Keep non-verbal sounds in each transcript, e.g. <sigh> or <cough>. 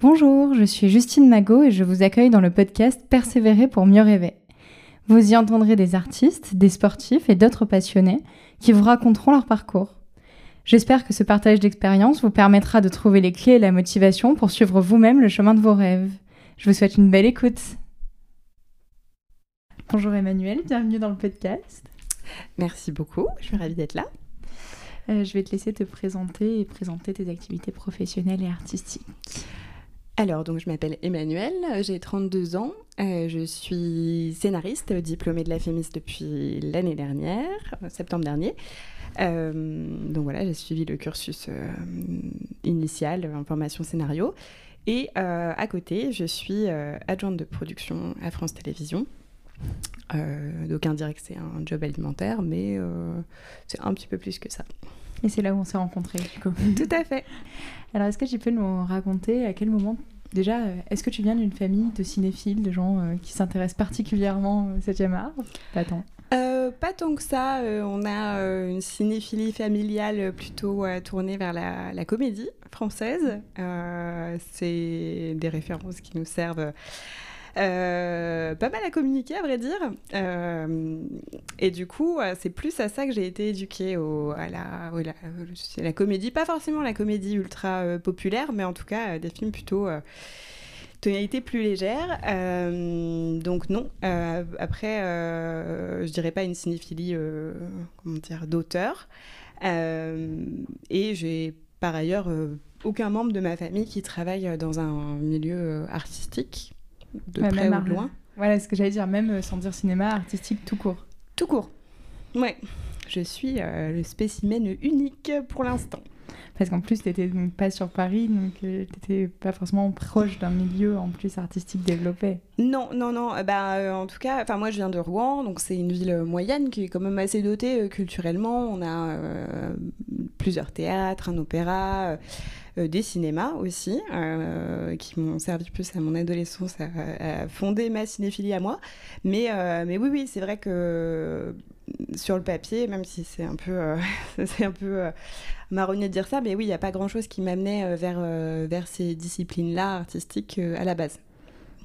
Bonjour, je suis Justine Magot et je vous accueille dans le podcast Persévérer pour mieux rêver. Vous y entendrez des artistes, des sportifs et d'autres passionnés qui vous raconteront leur parcours. J'espère que ce partage d'expérience vous permettra de trouver les clés et la motivation pour suivre vous-même le chemin de vos rêves. Je vous souhaite une belle écoute. Bonjour Emmanuel, bienvenue dans le podcast. Merci beaucoup, je suis ravie d'être là. Euh, je vais te laisser te présenter et présenter tes activités professionnelles et artistiques. Alors, donc je m'appelle Emmanuel, j'ai 32 ans, euh, je suis scénariste, diplômée de la FEMIS depuis l'année dernière, septembre dernier. Euh, donc voilà, j'ai suivi le cursus euh, initial en formation scénario. Et à côté, je suis adjointe de production à France Télévisions. donc indirect, c'est un job alimentaire, mais c'est un petit peu plus que ça. Et c'est là où on s'est rencontrés, <laughs> Tout à fait. Alors, est-ce que tu peux nous raconter à quel moment Déjà, euh, est-ce que tu viens d'une famille de cinéphiles, de gens euh, qui s'intéressent particulièrement au 7e art? Pas tant. Euh, pas tant que ça. on a une cinéphilie familiale plutôt tournée vers la, la comédie française. c'est des références qui nous servent euh, pas mal à communiquer, à vrai dire. Euh, et du coup, euh, c'est plus à ça que j'ai été éduquée, à la, la, comédie. Pas forcément la comédie ultra populaire, mais en tout cas des films plutôt tonalité plus légère. donc non. après, je dirais pas une cinéphilie, comment dire, d'auteur. et j'ai par ailleurs aucun membre de ma famille qui travaille dans un milieu artistique de près ou de loin. Voilà ce que j'allais dire, même euh, sans dire cinéma, artistique tout court. Tout court. Ouais. Je suis euh, le spécimen unique pour l'instant. Parce qu'en plus, tu n'étais pas sur Paris, donc euh, tu n'étais pas forcément proche d'un milieu en plus artistique développé. Non, non, non. Bah, en tout cas, moi je viens de Rouen, donc c'est une ville moyenne qui est quand même assez dotée culturellement. On a plusieurs théâtres, un opéra. Euh, des cinémas aussi, euh, qui m'ont servi plus à mon adolescence à, fonder ma cinéphilie à moi. Mais, euh, mais oui, oui, c'est vrai que sur le papier, même si c'est un peu, <laughs> c'est un peu marronnier de dire ça, mais oui, il n'y a pas grand-chose qui m'amenait vers, vers ces disciplines-là artistiques à la base.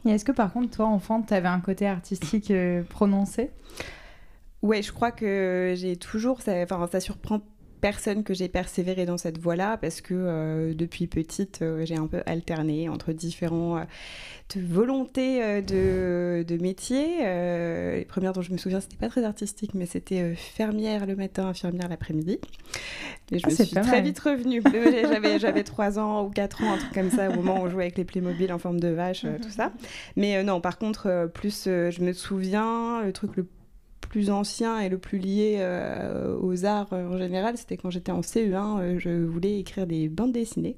Et est-ce que par contre, toi, enfant, tu avais un côté artistique prononcé? Ouais, je crois que j'ai toujours, enfin, ça surprend personne que j'ai persévéré dans cette voie-là parce que euh, depuis petite, euh, j'ai un peu alterné entre différents euh, volontés de, de métier. les premières dont je me souviens, c'était pas très artistique, mais c'était fermière le matin, infirmière l'après-midi. Et je ah, me suis très vite revenue. j'avais, j'avais 3 ans ou 4 ans, un truc comme ça, au moment où on jouait avec les Playmobil en forme de vache, tout ça. Mais non, par contre, plus je me souviens, le truc le plus ancien et le plus lié euh, aux arts euh, en général, c'était quand j'étais en CE1, euh, je voulais écrire des bandes dessinées.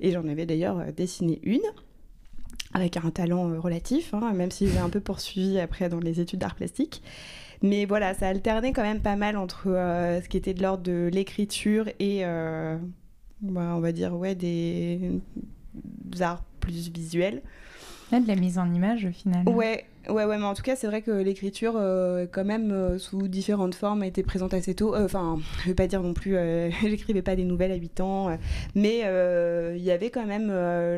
Et j'en avais d'ailleurs dessiné une, avec un talent relatif, hein, même si j'ai un peu poursuivi après dans les études d'art plastique. Mais voilà, ça alternait quand même pas mal entre ce qui était de l'ordre de l'écriture et, bah, on va dire, ouais, des, arts plus visuels. De la mise en image au final. Ouais, Ouais, ouais, mais en tout cas, c'est vrai que l'écriture, euh, quand même, euh, sous différentes formes, a été présente assez tôt. Euh, enfin, je vais pas dire non plus, <laughs> j'écrivais pas des nouvelles à 8 ans, mais il y avait quand même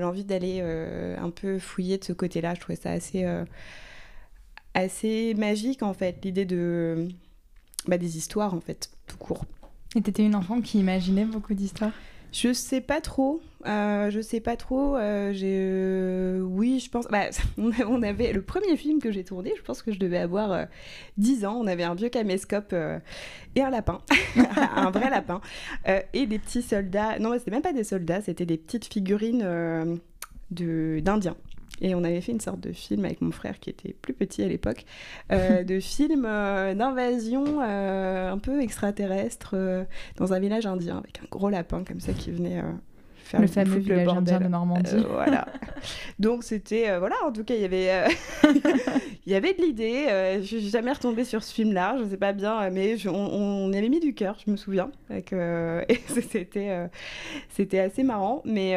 l'envie d'aller un peu fouiller de ce côté-là. Je trouvais ça assez, assez magique, en fait, l'idée de. Bah, des histoires, en fait, tout court. Et t'étais une enfant qui imaginait beaucoup d'histoires? Je sais pas trop. Euh, je sais pas trop. Euh, euh, oui, je pense. Bah, <laughs> on avait le premier film que j'ai tourné. Je pense que je devais avoir 10 ans. On avait un vieux caméscope et un lapin, <laughs> un vrai lapin, et des petits soldats. Non, c'était même pas des soldats. C'était des petites figurines de d'indiens. Et on avait fait une sorte de film avec mon frère qui était plus petit à l'époque, euh, <laughs> de film euh, d'invasion euh, un peu extraterrestre dans un village indien avec un gros lapin comme ça qui venait faire le fameux village indien de Normandie. voilà. <laughs> Donc c'était voilà, en tout cas il y avait <laughs> il y avait de l'idée. je suis jamais retombée sur ce film-là, je sais pas bien, mais on, on, y avait mis du cœur, je me souviens, et c'était c'était assez marrant, mais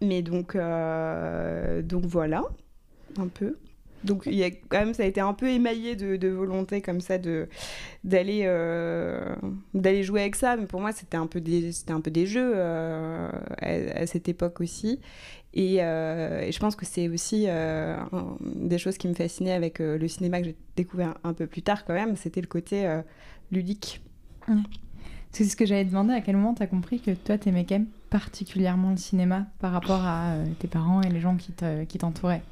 mais donc, euh, donc voilà, un peu. donc il y a quand même ça a été un peu émaillé de, volonté comme ça d'aller euh, d'aller jouer avec ça. Mais pour moi c'était un peu des c'était un peu des jeux euh, à, cette époque aussi. Et, euh, je pense que c'est aussi des choses qui me fascinaient avec le cinéma que j'ai découvert un peu plus tard quand même. C'était le côté ludique c'est ce que j'avais demandé à quel moment tu as compris que toi t'aimais quand même particulièrement le cinéma par rapport à tes parents et les gens qui t'entouraient?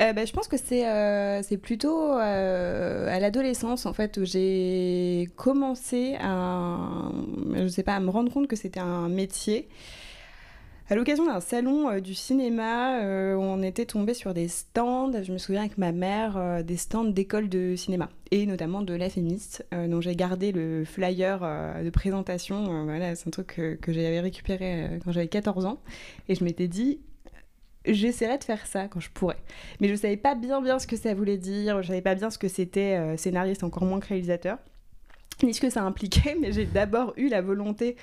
Euh, bah, je pense que c'est euh, plutôt euh, à l'adolescence en fait où j'ai commencé à je sais pas à me rendre compte que c'était un métier. À l'occasion d'un salon du cinéma, où on était tombé sur des stands, je me souviens avec ma mère, des stands d'école de cinéma, et notamment de la Féministe, dont j'ai gardé le flyer de présentation. voilà, c'est un truc que, j'avais récupéré quand j'avais 14 ans, et je m'étais dit, j'essaierai de faire ça quand je pourrais. Mais je savais pas bien bien ce que ça voulait dire, je savais pas bien ce que c'était euh, scénariste, encore moins que réalisateur, ni ce que ça impliquait, <laughs> mais j'ai d'abord eu la volonté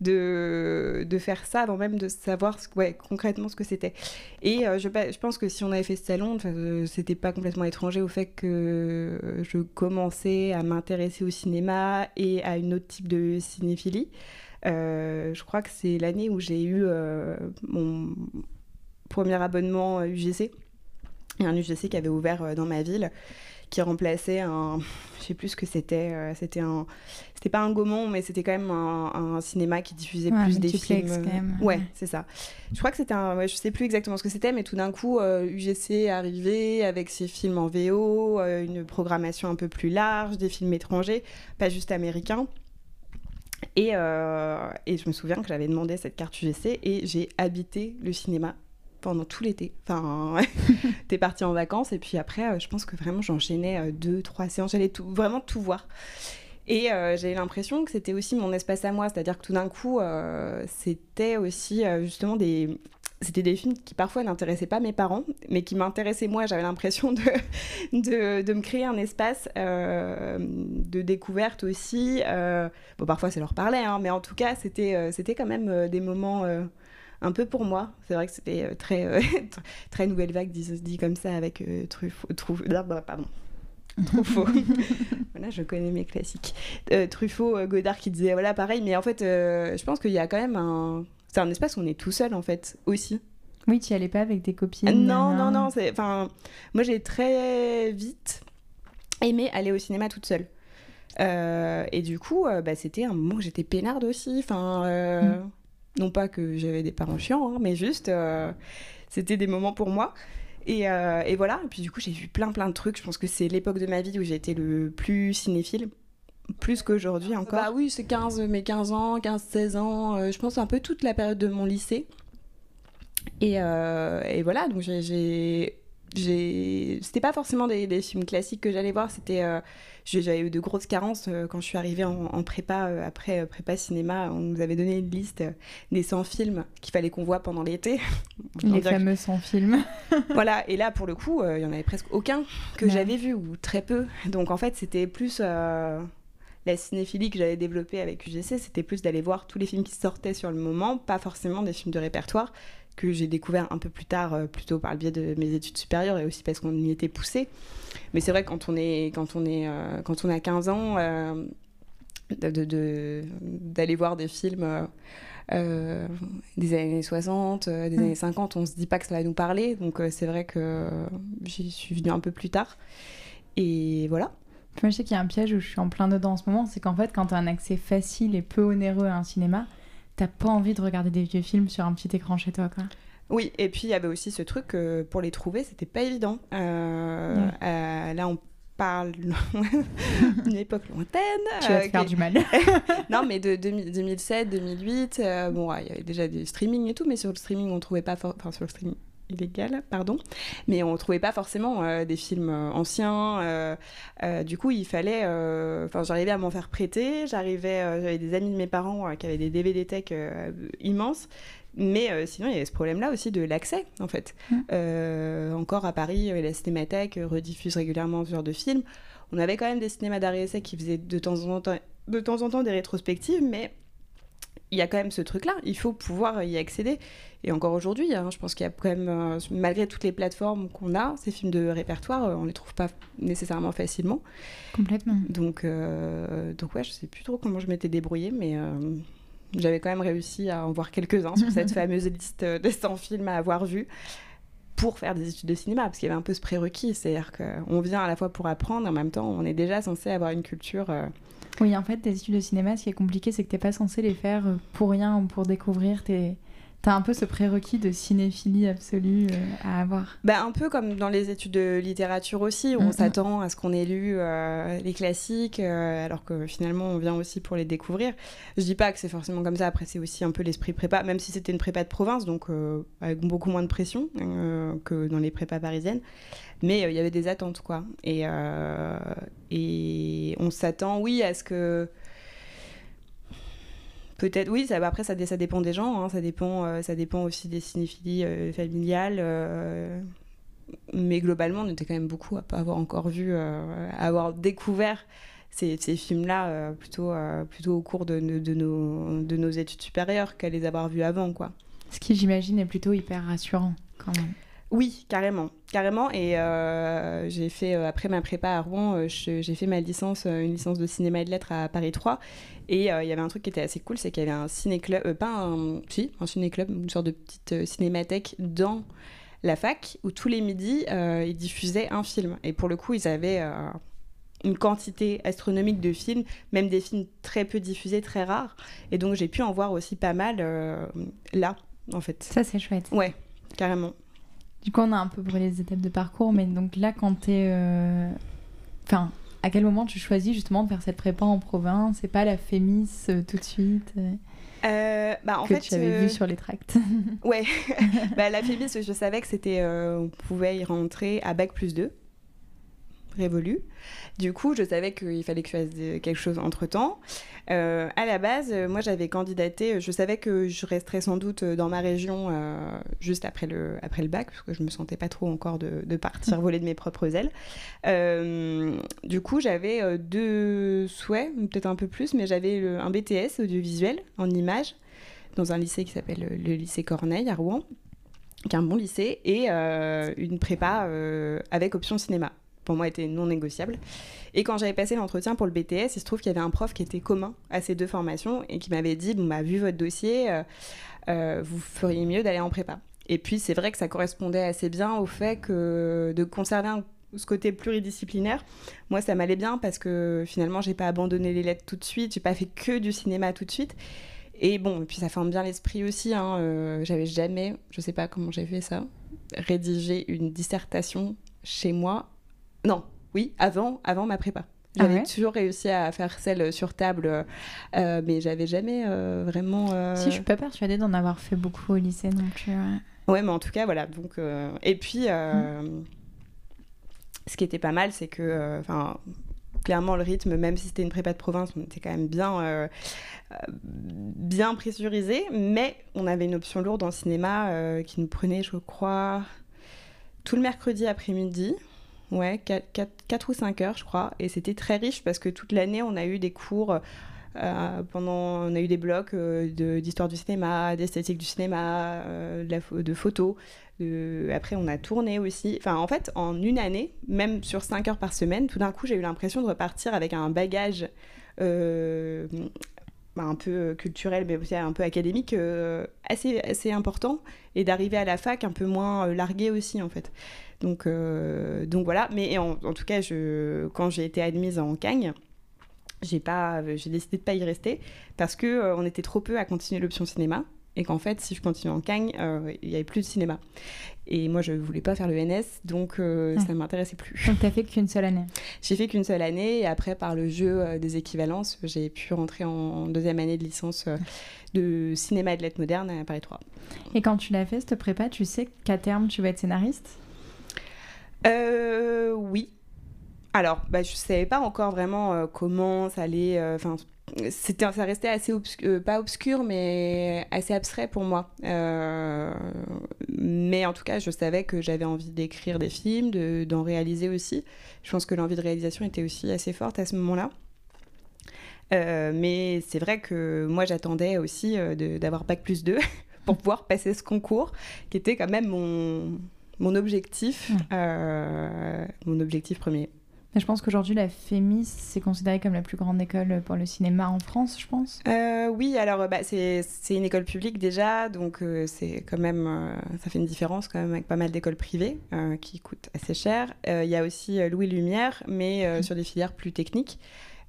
de, de faire ça avant même de savoir ouais, concrètement ce que c'était. Et euh, je, je, pense que si on avait fait ce salon, euh, c'était pas complètement étranger au fait que je commençais à m'intéresser au cinéma et à une autre type de cinéphilie. je crois que c'est l'année où j'ai eu mon premier abonnement UGC. Et un UGC qui avait ouvert euh, dans ma ville, qui remplaçait un. Je sais plus ce que c'était. Euh, c'était un. C'était pas un Gaumont, mais c'était quand même un, cinéma qui diffusait plus des films. Quand même. Ouais, c'est ça. Je crois que c'était un. je sais plus exactement ce que c'était, mais tout d'un coup, UGC est arrivé avec ses films en VO, euh, une programmation un peu plus large, des films étrangers, pas juste américains. Et, et je me souviens que j'avais demandé cette carte UGC et j'ai habité le cinéma pendant tout l'été. Enfin, <laughs> <laughs> t'es parti en vacances et puis après, euh, je pense que vraiment j'enchaînais euh, deux, trois séances, j'allais tout, vraiment tout voir. Et euh, j'avais l'impression que c'était aussi mon espace à moi, c'est-à-dire que tout d'un coup, c'était aussi justement des, c'était des films qui parfois n'intéressaient pas mes parents, mais qui m'intéressaient moi. J'avais l'impression de, <laughs> de, de, me créer un espace de découverte aussi. bon, parfois ça leur parlait, hein, mais en tout cas, c'était c'était quand même des moments un peu pour moi. C'est vrai que c'était euh, très, euh, <laughs> très nouvelle vague, dit, dit, comme ça, avec euh, Truffaut. Truffaut pardon. <laughs> Truffaut. <laughs> voilà, je connais mes classiques. Truffaut, Godard qui disait, voilà, pareil, mais en fait, je pense qu'il y a quand même un. C'est un espace où on est tout seul, en fait, aussi. Oui, tu n'y allais pas avec tes copines Non, non, non. Enfin, moi, j'ai très vite aimé aller au cinéma toute seule. et du coup, bah, c'était un moment où j'étais peinarde aussi. Enfin, mm. Non pas que j'avais des parents chiants, hein, mais juste, euh, c'était des moments pour moi. Euh, et, voilà, et puis du coup, j'ai vu plein plein de trucs. Je pense que c'est l'époque de ma vie où j'ai été le plus cinéphile. Plus qu'aujourd'hui encore. Bah oui, c'est 15, mes 15 ans, 15-16 ans. Euh, je pense un peu toute la période de mon lycée. Et, et voilà, donc j'ai c'était pas forcément des, films classiques que j'allais voir c'était euh, j'avais eu de grosses carences euh, quand je suis arrivée en, prépa euh, après prépa cinéma on nous avait donné une liste des 100 films qu'il fallait qu'on voie pendant l'été. <laughs> Les fameux 100 films. <laughs> Voilà et là pour le coup il y en avait presque aucun que j'avais vu ou très peu. Donc en fait c'était plus la cinéphilie que j'avais développée avec UGC, c'était plus d'aller voir tous les films qui sortaient sur le moment, pas forcément des films de répertoire, que j'ai découvert un peu plus tard, euh, plutôt par le biais de mes études supérieures et aussi parce qu'on y était poussé. Mais c'est vrai quand on est quand on est euh, quand on a 15 ans, euh, d'aller voir des films. des années 60, des mm. années 50, on se dit pas que ça va nous parler, donc c'est vrai que j'y suis venue un peu plus tard. Et voilà. Moi, je sais qu'il y a un piège où je suis en plein dedans en ce moment, c'est qu'en fait, quand tu as un accès facile et peu onéreux à un cinéma, t'as pas envie de regarder des vieux films sur un petit écran chez toi, quoi. Oui, et puis il y avait aussi ce truc que pour les trouver, c'était pas évident. Euh, euh, là, on parle <laughs> d'une époque lointaine. Tu vas te euh, faire du mal. <laughs> non, mais de, 2007, 2008, bon, il y avait déjà des streamings et tout, mais sur le streaming, on trouvait pas... Enfin, sur le streaming illégal, pardon, mais on trouvait pas forcément des films anciens. du coup, il fallait, enfin, j'arrivais à m'en faire prêter. J'arrivais, j'avais des amis de mes parents qui avaient des DVD tech immenses. Mais euh, sinon, il y avait ce problème-là aussi de l'accès, en fait. Mmh. Euh, encore à Paris, la Cinémathèque rediffuse régulièrement ce genre de films. On avait quand même des cinémas d'arrêt qui faisaient de temps en temps, de temps en temps des rétrospectives, mais il y a quand même ce truc-là, il faut pouvoir y accéder. Et encore aujourd'hui, hein, je pense qu'il y a quand même, euh, malgré toutes les plateformes qu'on a, ces films de répertoire, euh, on les trouve pas nécessairement facilement. Complètement. Donc, euh, donc ouais, je sais plus trop comment je m'étais débrouillée, mais j'avais quand même réussi à en voir quelques-uns sur cette <laughs> fameuse liste de 100 films à avoir vus pour faire des études de cinéma, parce qu'il y avait un peu ce prérequis, c'est-à-dire qu'on vient à la fois pour apprendre, en même temps, on est déjà censé avoir une culture oui, en fait, tes études de cinéma, ce qui est compliqué, c'est que t'es pas censé les faire euh, pour rien ou pour découvrir. tes T'as un peu ce prérequis de cinéphilie absolue euh, à avoir. Bah, un peu comme dans les études de littérature aussi, où on s'attend à ce qu'on ait lu euh, les classiques, alors que finalement on vient aussi pour les découvrir. Je dis pas que c'est forcément comme ça, après c'est aussi un peu l'esprit prépa, même si c'était une prépa de province, donc avec beaucoup moins de pression que dans les prépas parisiennes. Mais euh, il y avait des attentes, quoi. Et, euh, et on s'attend, oui, à ce que. Peut-être, oui, ça, après, ça, dépend des gens, hein, ça, dépend, euh, ça dépend aussi des cinéphilies familiales. mais globalement, on était quand même beaucoup à pas avoir encore vu, à avoir découvert ces, films-là plutôt, plutôt au cours de, de, nos, de nos études supérieures qu'à les avoir vus avant, quoi. Ce qui, j'imagine, est plutôt hyper rassurant, quand même. Oui, carrément, carrément. Et euh, j'ai fait euh, après ma prépa à Rouen, euh, j'ai fait ma licence, une licence de cinéma et de lettres à Paris 3. Et il y avait un truc qui était assez cool, c'est qu'il y avait un ciné-club, pas un, si, un ciné-club, une sorte de petite cinémathèque dans la fac où tous les midis ils diffusaient un film. Et pour le coup, ils avaient une quantité astronomique de films, même des films très peu diffusés, très rares. Et donc j'ai pu en voir aussi pas mal là, en fait. Ça c'est chouette. Ouais, carrément. Du coup, on a un peu brûlé les étapes de parcours, mais donc là, quand tu es. Euh, enfin, à quel moment tu choisis justement de faire cette prépa en province et pas la Fémis euh, tout de suite euh, bah, en que fait, tu avais vu sur les tracts? <laughs> ouais, <laughs> bah, la Fémis, je savais que c'était, on pouvait y rentrer à bac plus 2 révolu. Du coup, je savais qu'il fallait que je fasse quelque chose entre-temps. Euh, à la base, euh, moi, j'avais candidaté, je savais que je resterais sans doute dans ma région euh, juste après le, après le bac, parce que je me sentais pas trop encore de, de partir <laughs> voler de mes propres ailes. du coup, j'avais deux souhaits, peut-être un peu plus, mais j'avais un BTS audiovisuel en images dans un lycée qui s'appelle le lycée Corneille à Rouen qui est un bon lycée, et une prépa avec option cinéma pour moi était non négociable. Et quand j'avais passé l'entretien pour le BTS, il se trouve qu'il y avait un prof qui était commun à ces deux formations et qui m'avait dit, bon, bah, vu votre dossier, euh, euh, vous feriez mieux d'aller en prépa. Et puis c'est vrai que ça correspondait assez bien au fait que de conserver ce côté pluridisciplinaire, moi ça m'allait bien parce que finalement j'ai pas abandonné les lettres tout de suite, j'ai pas fait que du cinéma tout de suite. Et bon, et puis ça forme bien l'esprit aussi. Hein, euh, j'avais jamais, je sais pas comment j'ai fait ça, rédigé une dissertation chez moi non, oui, avant, avant ma prépa. Ah j'avais toujours réussi à faire celle sur table, euh, mais j'avais jamais euh, vraiment. Euh, si, je suis pas persuadée d'en avoir fait beaucoup au lycée non plus. Ouais, mais en tout cas, voilà. Donc, et puis, mm. ce qui était pas mal, c'est que, enfin, clairement, le rythme, même si c'était une prépa de province, on était quand même bien, bien pressurisé, mais on avait une option lourde en cinéma qui nous prenait, je crois, tout le mercredi après-midi. Ouais, 4, ou 5 heures, je crois. Et c'était très riche parce que toute l'année, on a eu des cours. Euh, pendant, on a eu des blocs euh, d'histoire du cinéma, d'esthétique du cinéma, euh, de, de photos. Après, on a tourné aussi. Enfin, en fait, en une année, même sur 5 heures par semaine, tout d'un coup, j'ai eu l'impression de repartir avec un bagage bah, un peu culturel, mais aussi un peu académique, assez, assez important. Et d'arriver à la fac un peu moins largué aussi, en fait. Donc, euh, donc voilà. Mais en, tout cas, quand j'ai été admise en Cagne, j'ai décidé de pas y rester parce que euh, on était trop peu à continuer l'option cinéma et qu'en fait, si je continuais en Cagne, euh, il y avait plus de cinéma. Et moi, je voulais pas faire le NS, donc ça ne m'intéressait plus. Donc, tu n'as fait qu'une seule année J'ai fait qu'une seule année, et après, par le jeu des équivalences, j'ai pu rentrer en deuxième année de licence de cinéma et de lettres modernes à Paris 3. Et quand tu l'as fait, cette prépa, tu sais qu'à terme, tu vas être scénariste? Euh, Oui. Alors, bah, je ne savais pas encore vraiment euh, comment ça allait. Euh, enfin, c'était, ça restait assez euh, pas obscur, mais assez abstrait pour moi. mais en tout cas, je savais que j'avais envie d'écrire des films, de, d'en réaliser aussi. Je pense que l'envie de réalisation était aussi assez forte à ce moment-là. mais c'est vrai que moi, j'attendais aussi d'avoir Bac plus 2 <laughs> pour pouvoir passer ce concours, qui était quand même mon, mon objectif, mon objectif premier. Mais je pense qu'aujourd'hui, la FEMIS, c'est considéré comme la plus grande école pour le cinéma en France, je pense. Euh, oui, alors bah, c'est une école publique déjà, donc euh, c'est quand même, euh, ça fait une différence quand même avec pas mal d'écoles privées qui coûtent assez cher. Il y a aussi Louis Lumière, mais mmh. sur des filières plus techniques.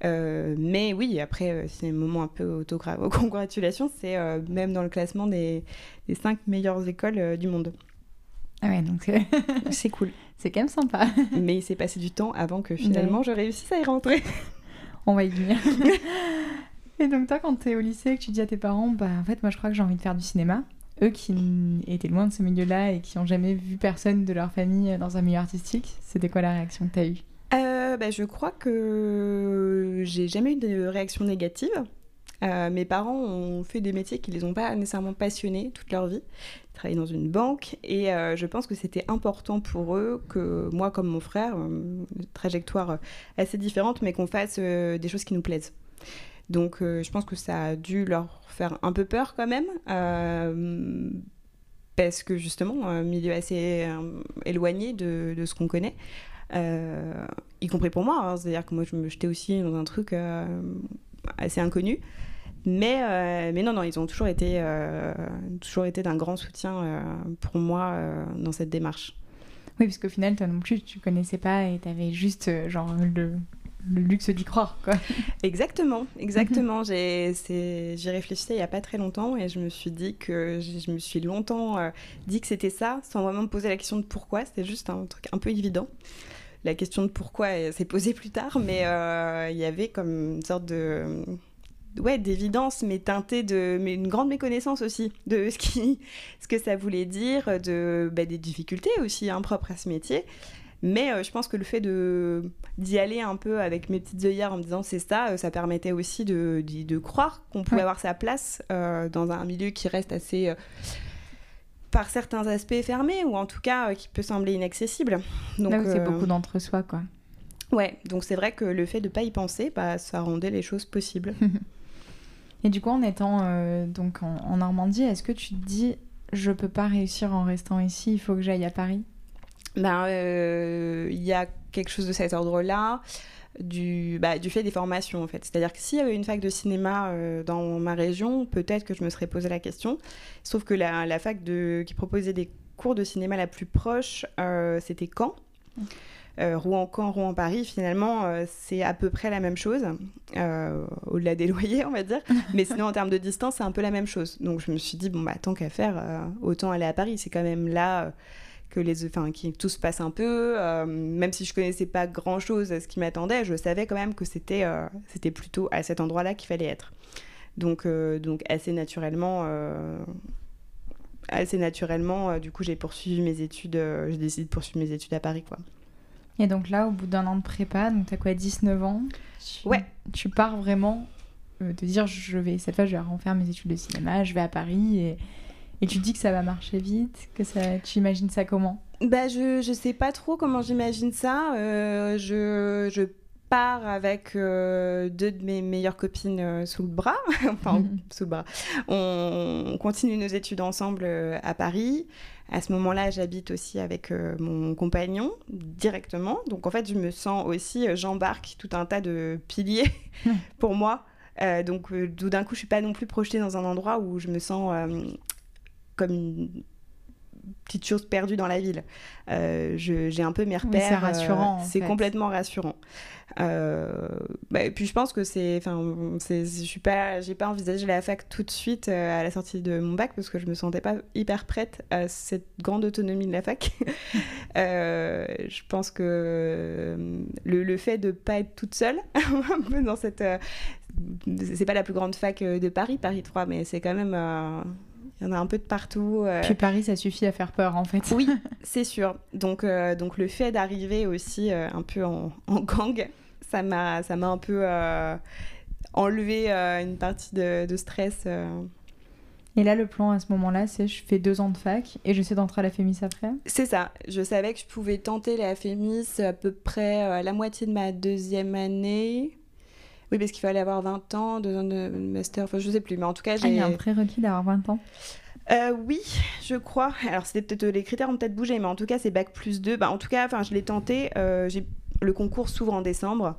mais oui, après, c'est un moment un peu autocongratulation, <laughs> c'est même dans le classement des, des cinq meilleures écoles du monde. Ah ouais, donc <laughs> c'est cool. C'est quand même sympa. <laughs> Mais il s'est passé du temps avant que finalement je réussisse à y rentrer. <laughs> On va y venir. Et donc toi, quand tu es au lycée et que tu dis à tes parents, bah en fait moi je crois que j'ai envie de faire du cinéma, eux qui étaient loin de ce milieu-là et qui n'ont jamais vu personne de leur famille dans un milieu artistique, c'était quoi la réaction que tu as eue? Euh, bah, Je crois que j'ai jamais eu de réaction négative. Euh, mes parents ont fait des métiers qui les ont pas nécessairement passionnés toute leur vie. Dans une banque et euh, je pense que c'était important pour eux que moi comme mon frère, une trajectoire assez différente, mais qu'on fasse euh, des choses qui nous plaisent. Donc je pense que ça a dû leur faire un peu peur quand même. parce que justement, un milieu assez éloigné de, de ce qu'on connaît. y compris pour moi, hein. c'est-à-dire que moi je me jetais aussi dans un truc assez inconnu. Mais, euh, mais non, non, ils ont toujours été, euh, toujours été d'un grand soutien euh, pour moi dans cette démarche. Oui, parce qu'au final, toi non plus, tu connaissais pas et tu avais juste genre le, le luxe d'y croire, quoi. <laughs> Exactement, exactement. <laughs> J'y réfléchissais il y a pas très longtemps et je me suis dit que je me suis longtemps dit que c'était ça, sans vraiment me poser la question de pourquoi. C'était juste un truc un peu évident. La question de pourquoi s'est posée plus tard, mais il y avait comme une sorte de ouais, d'évidence, mais teintée de mais une grande méconnaissance aussi de ce, qui, ce que ça voulait dire, de, bah, des difficultés aussi hein, propres à ce métier. Mais euh, je pense que le fait de d'y aller un peu avec mes petites œillères en me disant c'est ça, euh, ça permettait aussi de, de, croire qu'on pouvait avoir sa place euh, dans un milieu qui reste assez, par certains aspects, fermé, ou en tout cas qui peut sembler inaccessible. Donc c'est beaucoup d'entre-soi, quoi. Ouais, donc c'est vrai que le fait de ne pas y penser, bah, ça rendait les choses possibles. <laughs> Et du coup, en étant euh, donc en, Normandie, est-ce que tu te dis, je peux pas réussir en restant ici, il faut que j'aille à Paris? Ben, euh, il y a quelque chose de cet ordre-là. Du, bah, du fait des formations en fait. C'est-à-dire que s'il y avait une fac de cinéma euh, dans ma région, peut-être que je me serais posé la question. Sauf que la, la fac de, qui proposait des cours de cinéma la plus proche, c'était Caen. Euh, Rouen-Caen, Rouen-Paris, finalement, euh, c'est à peu près la même chose, euh, au-delà des <laughs> loyers, on va dire. Mais sinon, en termes de distance, c'est un peu la même chose. Donc, je me suis dit, bon, bah, tant qu'à faire, autant aller à Paris. C'est quand même là que les, enfin, qui, tout se passe un peu. même si je connaissais pas grand-chose à ce qui m'attendait, je savais quand même que c'était c'était plutôt à cet endroit-là qu'il fallait être. Donc, donc assez naturellement assez naturellement, du coup, j'ai poursuivi mes études, j'ai décidé de poursuivre mes études à Paris, quoi. Et donc là, au bout d'un an de prépa, donc t'as quoi, 19 ans Ouais. Tu pars vraiment euh, de dire, je vais, cette fois, je vais refaire mes études de cinéma, je vais à Paris et, et tu dis que ça va marcher vite, que ça, tu imagines ça comment? Bah, je, je sais pas trop comment j'imagine ça. Euh, je, je pars avec euh, deux de mes meilleures copines sous le bras. <laughs> enfin, <laughs> sous le bras. On, continue nos études ensemble à Paris. À ce moment-là, j'habite aussi avec euh, mon compagnon directement. Donc en fait, je me sens aussi, euh, j'embarque tout un tas de piliers <laughs> pour moi. Euh, donc tout d'un coup, je suis pas non plus projetée dans un endroit où je me sens comme une petite chose perdue dans la ville. Euh, j'ai un peu mes repères. c'est rassurant. c'est complètement rassurant. Euh, bah, et puis je pense que c'est, enfin, je suis pas, j'ai pas envisagé la fac tout de suite euh, à la sortie de mon bac parce que je me sentais pas hyper prête à cette grande autonomie de la fac. <laughs> je pense que le, le, fait de pas être toute seule <laughs> dans cette, c'est pas la plus grande fac de Paris, Paris 3, mais c'est quand même il y en a un peu de partout. Euh. Puis Paris, ça suffit à faire peur en fait. Oui, <laughs> c'est sûr. Donc, euh, donc le fait d'arriver aussi euh, un peu en, gang, ça m'a, ça m'a un peu enlevé une partie de, de stress. Et là, le plan à ce moment-là, c'est je fais deux ans de fac et j'essaie d'entrer à la FEMIS après C'est ça. Je savais que je pouvais tenter la FEMIS à peu près à la moitié de ma deuxième année. Oui, parce qu'il fallait avoir 20 ans, deux ans de master, enfin je sais plus, mais en tout cas Ah, il j'ai... y a un prérequis d'avoir 20 ans. Euh, oui, je crois. Alors, c'était peut-être les critères ont peut-être bougé, mais en tout cas, c'est bac plus 2. Bah, en tout cas, enfin, je l'ai tenté. euh, j'ai le concours s'ouvre en décembre.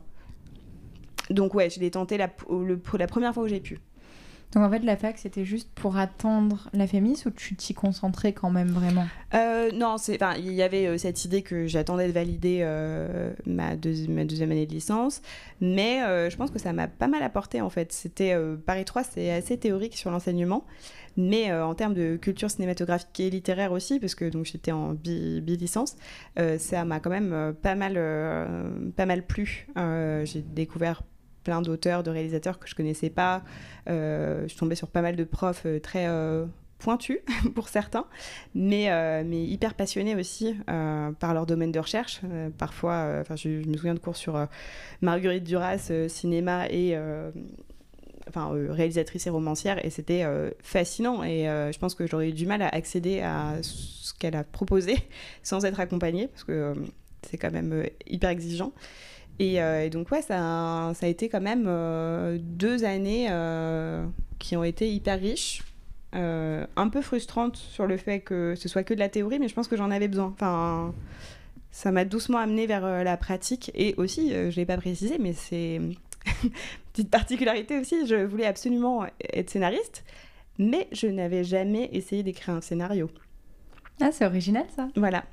Donc ouais, je l'ai tenté la, le- pour la première fois où j'ai pu. Donc en fait, la fac, c'était juste pour attendre la FEMIS ou tu t'y concentrais quand même vraiment? Euh, non, il y avait euh, cette idée que j'attendais de valider euh, ma, deuxi- ma deuxième année de licence, mais euh, je pense que ça m'a pas mal apporté en fait. C'était Paris 3, c'est assez théorique sur l'enseignement, mais en termes de culture cinématographique et littéraire aussi, parce que j'étais en bi- bi-licence, ça m'a quand même pas mal, pas mal plu. J'ai découvert plein d'auteurs, de réalisateurs que je connaissais pas. Euh, je suis tombée sur pas mal de profs euh, très euh, pointus <laughs> pour certains, mais, mais hyper passionnés aussi par leur domaine de recherche. Parfois, enfin, je, me souviens de cours sur Marguerite Duras, cinéma et enfin, réalisatrice et romancière, et c'était fascinant. Et je pense que j'aurais eu du mal à accéder à ce qu'elle a proposé <laughs> sans être accompagnée, parce que c'est quand même hyper exigeant. Et, euh, et donc, ouais, ça, a- ça a été quand même euh, deux années euh, qui ont été hyper riches. un peu frustrantes sur le fait que ce soit que de la théorie, mais je pense que j'en avais besoin. Enfin, ça m'a doucement amené vers la pratique. Et aussi, je l'ai pas précisé, mais c'est <laughs> petite particularité aussi, je voulais absolument être scénariste, mais je n'avais jamais essayé d'écrire un scénario. Ah, c'est original ça Voilà.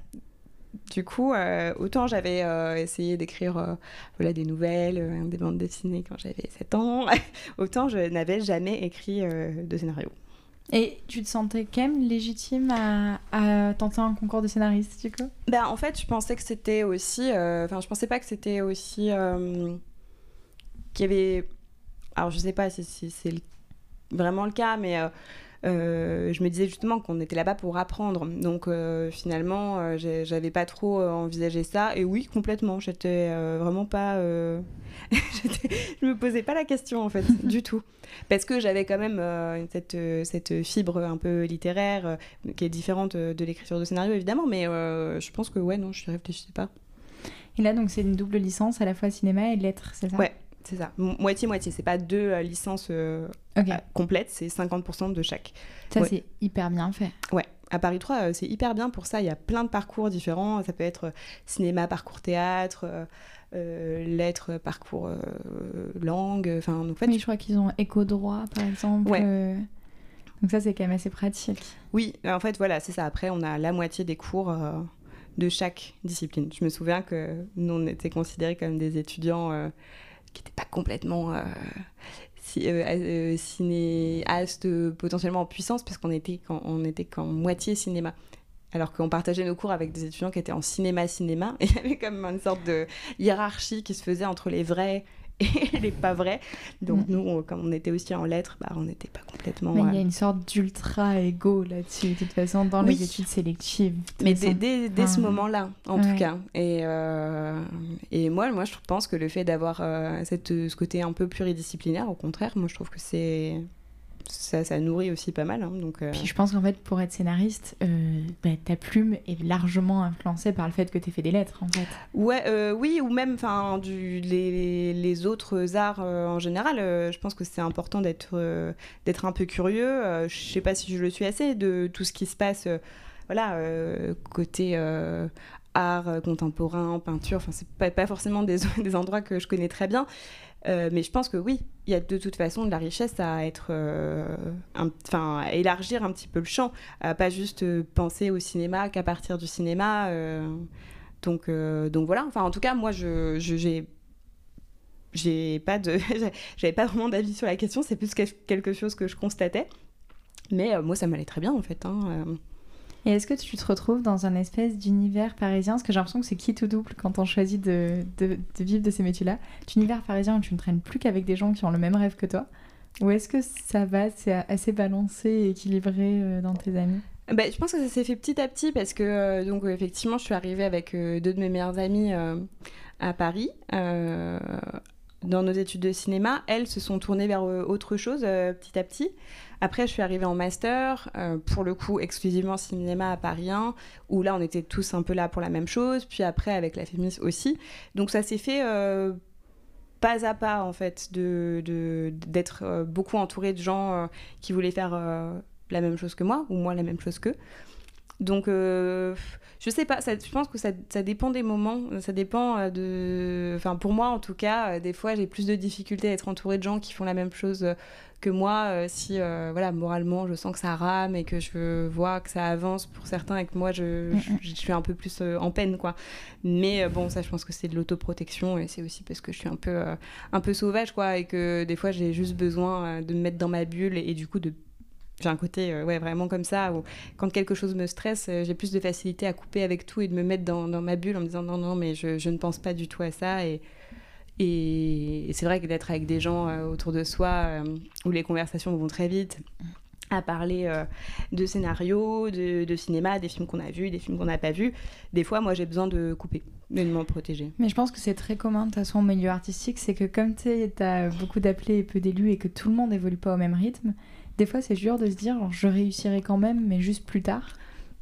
Du coup, euh, autant j'avais euh, essayé d'écrire euh, voilà, des nouvelles, des bandes dessinées quand j'avais 7 ans, <laughs> autant je n'avais jamais écrit de scénario. Et tu te sentais quand même légitime à, à tenter un concours de scénariste, du coup? Ben, en fait, je pensais que c'était aussi. Enfin, je pensais pas que c'était aussi. qu'il y avait. Alors, je sais pas si, si c'est le- vraiment le cas, mais. Euh, je me disais justement qu'on était là-bas pour apprendre. Donc euh, finalement, euh, j'avais pas trop euh, envisagé ça. Et oui, complètement. J'étais vraiment pas. <laughs> je me posais pas la question en fait, du tout. Parce que j'avais quand même cette, cette fibre un peu littéraire qui est différente de l'écriture de scénario évidemment. Mais je pense que ouais, non, je ne réfléchissais pas. Et là, donc, c'est une double licence à la fois cinéma et lettres, c'est ça? Ouais. C'est ça. Mo- Moitié-moitié. C'est pas deux euh, licences euh, complètes, c'est 50% de chaque. ça ouais. c'est hyper bien fait. Ouais, à Paris 3, euh, c'est hyper bien pour ça. Il y a plein de parcours différents. Ça peut être cinéma, parcours théâtre, euh, lettres, parcours euh, langue. Enfin, en fait, Oui, je crois qu'ils ont éco-droit, par exemple. Ouais. euh, Donc ça, c'est quand même assez pratique. oui, en fait, voilà, c'est ça. Après, on a la moitié des cours de chaque discipline. Je me souviens que nous, on était considérés comme des étudiants qui n'étaient pas complètement euh, euh, euh, cinéastes euh, potentiellement en puissance, parce qu'on était, quand, on était qu'en moitié cinéma. Alors qu'on partageait nos cours avec des étudiants qui étaient en cinéma-cinéma. <laughs> Et il y avait comme une sorte de hiérarchie qui se faisait entre les vrais <laughs> et les pas vrais. Donc Mm. nous, on- comme on était aussi en lettres, bah, on n'était pas complètement... Mais il y euh, a une sorte d'ultra ego là-dessus, de toute façon, dans Oui. les études sélectives. Mais façon. dès, ce moment-là, en Ouais. tout cas. Et, euh, et moi, moi, je pense que le fait d'avoir euh, ce côté un peu pluridisciplinaire, au contraire, moi, je trouve que c'est ça, ça nourrit aussi pas mal. hein, donc, euh, Puis je pense qu'en fait, pour être scénariste, euh, bah, ta plume est largement influencée par le fait que tu fait des lettres, en fait. Ouais, euh, oui, ou même du les, les autres arts en général. je pense que c'est important d'être d'être un peu curieux. Je sais pas si je le suis assez de tout ce qui se passe. voilà, côté art contemporain, peinture. Enfin, c'est pas, pas forcément des, <laughs> des endroits que je connais très bien. Euh, mais je pense que oui, il y a de toute façon de la richesse à être, euh, enfin, à élargir un petit peu le champ, à pas juste euh, penser au cinéma qu'à partir du cinéma. euh, donc, euh, donc voilà. Enfin, en tout cas, moi, je, j'ai, j'ai pas de, <laughs> j'avais pas vraiment d'avis sur la question. C'est plus quel- quelque chose que je constatais. Mais euh, moi, ça m'allait très bien en fait. hein, euh. Et est-ce que tu te retrouves dans un espèce d'univers parisien? Parce que j'ai l'impression que c'est qui tout double quand on choisit de, de, vivre de ces métiers-là. D'univers parisien où tu ne traînes plus qu'avec des gens qui ont le même rêve que toi Ou est-ce que ça va, c'est assez balancé et équilibré euh, dans tes amis? Ben, je pense que ça s'est fait petit à petit parce que euh, donc euh, effectivement je suis arrivée avec deux de mes meilleures amies à Paris dans nos études de cinéma. Elles se sont tournées vers autre chose petit à petit. Après je suis arrivée en master euh, pour le coup exclusivement cinéma à Paris 1 où là on était tous un peu là pour la même chose. Puis après avec la Fémis aussi. Donc ça s'est fait euh, pas à pas en fait de d'être euh, beaucoup entourée de gens qui voulaient faire la même chose que moi ou moi la même chose qu'eux donc je sais pas ça, je pense que ça, ça, dépend des moments ça dépend de enfin pour moi en tout cas des fois j'ai plus de difficultés à être entourée de gens qui font la même chose que moi, euh, si euh, voilà, moralement je sens que ça rame et que je vois que ça avance pour certains et que moi je, je, suis un peu plus euh, en peine quoi. Mais bon, ça je pense que c'est de l'autoprotection et c'est aussi parce que je suis un peu, un peu sauvage quoi et que des fois j'ai juste besoin de me mettre dans ma bulle et, du coup de j'ai un côté ouais, vraiment comme ça, où quand quelque chose me stresse, j'ai plus de facilité à couper avec tout et de me mettre dans, ma bulle en me disant non, non, mais je, ne pense pas du tout à ça. Et, et, c'est vrai que d'être avec des gens euh, autour de soi euh, où les conversations vont très vite, à parler euh, de scénarios, de, cinéma, des films qu'on a vus, des films qu'on n'a pas vus. Des fois, moi, j'ai besoin de couper, de m'en protéger. Mais je pense que c'est très commun, de toute façon, au milieu artistique, c'est que comme tu as beaucoup d'appelés et peu d'élus et que tout le monde évolue pas au même rythme, des fois, c'est dur de se dire, je réussirai quand même, mais juste plus tard.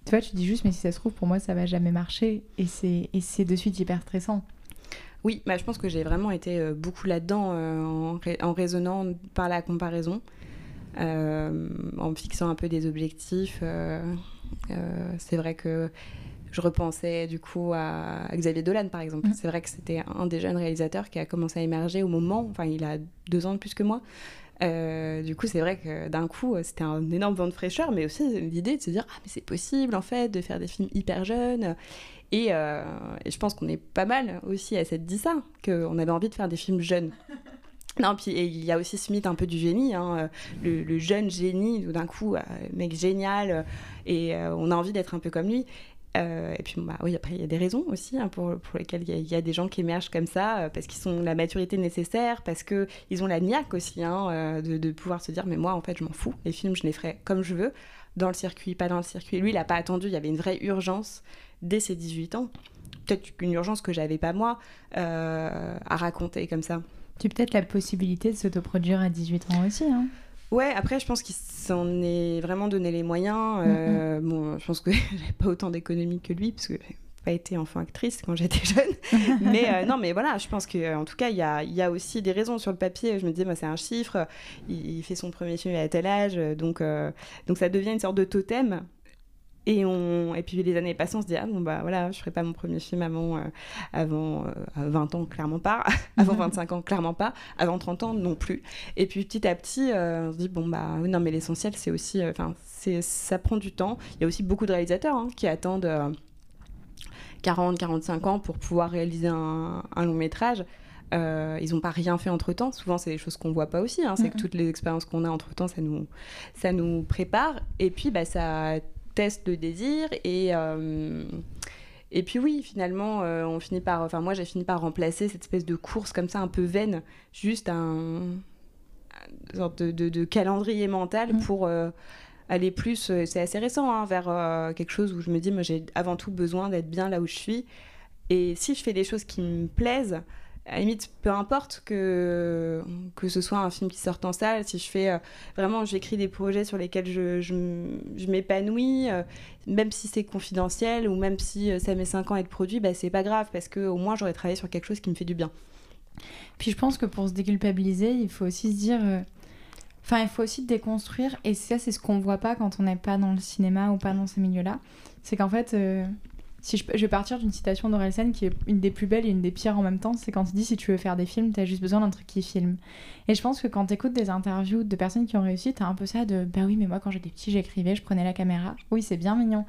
Tu vois, tu dis juste, mais si ça se trouve, pour moi, ça va jamais marcher. Et c'est de suite hyper stressant. Oui, bah, je pense que j'ai vraiment été euh, beaucoup là-dedans euh, en, raisonnant par la comparaison, euh, en fixant un peu des objectifs. c'est vrai que je repensais du coup à, Xavier Dolan par exemple. Mm. C'est vrai que c'était un des jeunes réalisateurs qui a commencé à émerger au moment, enfin il a deux ans de plus que moi. Du coup, c'est vrai que d'un coup, c'était un énorme vent de fraîcheur, mais aussi l'idée de se dire ah mais c'est possible en fait de faire des films hyper jeunes. Euh, et, je pense qu'on est pas mal aussi à s'être dit ça, qu'on avait envie de faire des films jeunes. <laughs> Non, puis il y a aussi ce mythe un peu du génie, hein, euh, le, jeune génie, d'un coup, euh, mec génial, et on a envie d'être un peu comme lui. Et puis, bah, oui, après, il y a des raisons aussi hein, pour, pour, lesquelles il y, a des gens qui émergent comme ça, parce qu'ils ont la maturité nécessaire, parce qu'ils ont la niaque aussi hein, de, de, pouvoir se dire, mais moi, en fait, je m'en fous. Les films, je les ferai comme je veux, dans le circuit, pas dans le circuit. Lui, il n'a pas attendu, il y avait une vraie urgence dès ses 18 ans. Peut-être une urgence que j'avais pas moi euh, à raconter comme ça. Tu peut-être la possibilité de s'autoproduire à 18 ans aussi. Hein Ouais, après, je pense qu'il s'en est vraiment donné les moyens. Euh, bon, je pense que <laughs> j'avais pas autant d'économie que lui, parce que j'ai pas été enfant actrice quand j'étais <laughs> jeune. <laughs> mais euh, non, mais voilà, je pense qu'en tout cas, il y a, y a, aussi des raisons sur le papier. Je me disais, moi, c'est un chiffre. Il, fait son premier film à tel âge. Donc, donc ça devient une sorte de totem. Et, on... et puis les années passent, on se dit, ah bon, bah voilà, je ferai pas mon premier film avant, euh, avant 20 euh, <laughs> ans, clairement pas. avant 25 ans, clairement pas. Avant 30 ans, non plus. Et puis petit à petit, euh, on se dit, bon, bah non, mais l'essentiel, c'est aussi. Enfin, c'est ça prend du temps. Il y a aussi beaucoup de réalisateurs hein, qui attendent 40, 45 ans pour pouvoir réaliser un, long métrage. ils n'ont pas rien fait entre temps. Souvent, c'est des choses qu'on voit pas aussi. Hein. C'est que toutes les expériences qu'on a entre temps, ça nous, ça nous prépare. Et puis, bah, ça test de désir et euh, et puis oui, finalement, euh, on finit par, enfin moi j'ai fini par remplacer cette espèce de course comme ça un peu vaine, juste un, une sorte de, calendrier mental mmh. pour euh, aller plus, c'est assez récent, hein, vers quelque chose où je me dis, moi j'ai avant tout besoin d'être bien là où je suis. Et si je fais des choses qui me plaisent, à la limite, peu importe que, que ce soit un film qui sorte en salle, si je fais euh, vraiment, j'écris des projets sur lesquels je, je, m'épanouis, euh, même si c'est confidentiel ou même si euh, ça met 5 ans à être produit, bah, c'est pas grave parce que au moins j'aurais travaillé sur quelque chose qui me fait du bien. Puis je pense que pour se déculpabiliser, il faut aussi se dire. Enfin, il faut aussi déconstruire, et ça, c'est ce qu'on voit pas quand on n'est pas dans le cinéma ou pas dans ces milieux-là. C'est qu'en fait, si je, vais partir d'une citation d'Orelsen qui est une des plus belles et une des pires en même temps, c'est quand il dit si tu veux faire des films, t'as juste besoin d'un truc qui filme. Et je pense que quand t'écoutes des interviews de personnes qui ont réussi, t'as un peu ça de bah oui, mais moi quand j'étais petit, j'écrivais, je prenais la caméra. Oui, c'est bien mignon.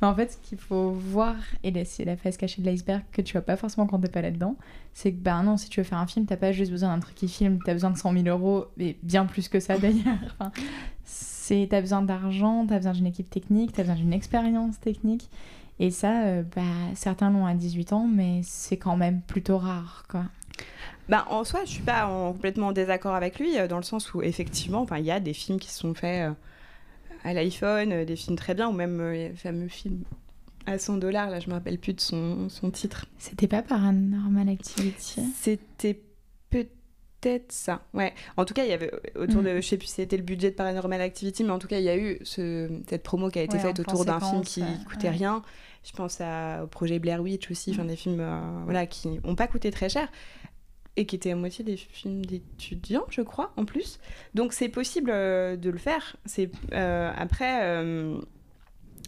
Mais en fait, ce qu'il faut voir, et c'est la face cachée de l'iceberg que tu vois pas forcément quand t'es pas là-dedans, c'est que bah non, si tu veux faire un film, t'as pas juste besoin d'un truc qui filme, t'as besoin de 100 000 euros, et bien plus que ça <laughs> d'ailleurs. Enfin, t'as besoin d'argent, t'as besoin d'une équipe technique, t'as besoin d'une expérience technique. Et ça, euh, bah, certains l'ont à 18 ans, mais c'est quand même plutôt rare, quoi. Bah, en soi, je suis pas en, complètement en désaccord avec lui, euh, dans le sens où, effectivement, il y a des films qui sont faits euh, à l'iPhone, des films très bien, ou même le fameux film à 100 dollars, là, je me rappelle plus de son, son titre. C'était pas Paranormal Activity? C'était peut-être ça, ouais. En tout cas, il y avait autour de, mm. je sais plus si c'était le budget de Paranormal Activity, mais en tout cas, il y a eu ce, cette promo qui a été faite autour d'un film qui coûtait rien. Je pense à, au projet Blair Witch aussi, enfin des films euh, voilà, qui n'ont pas coûté très cher. et qui étaient à moitié des films d'étudiants, je crois, en plus. Donc c'est possible de le faire. C'est après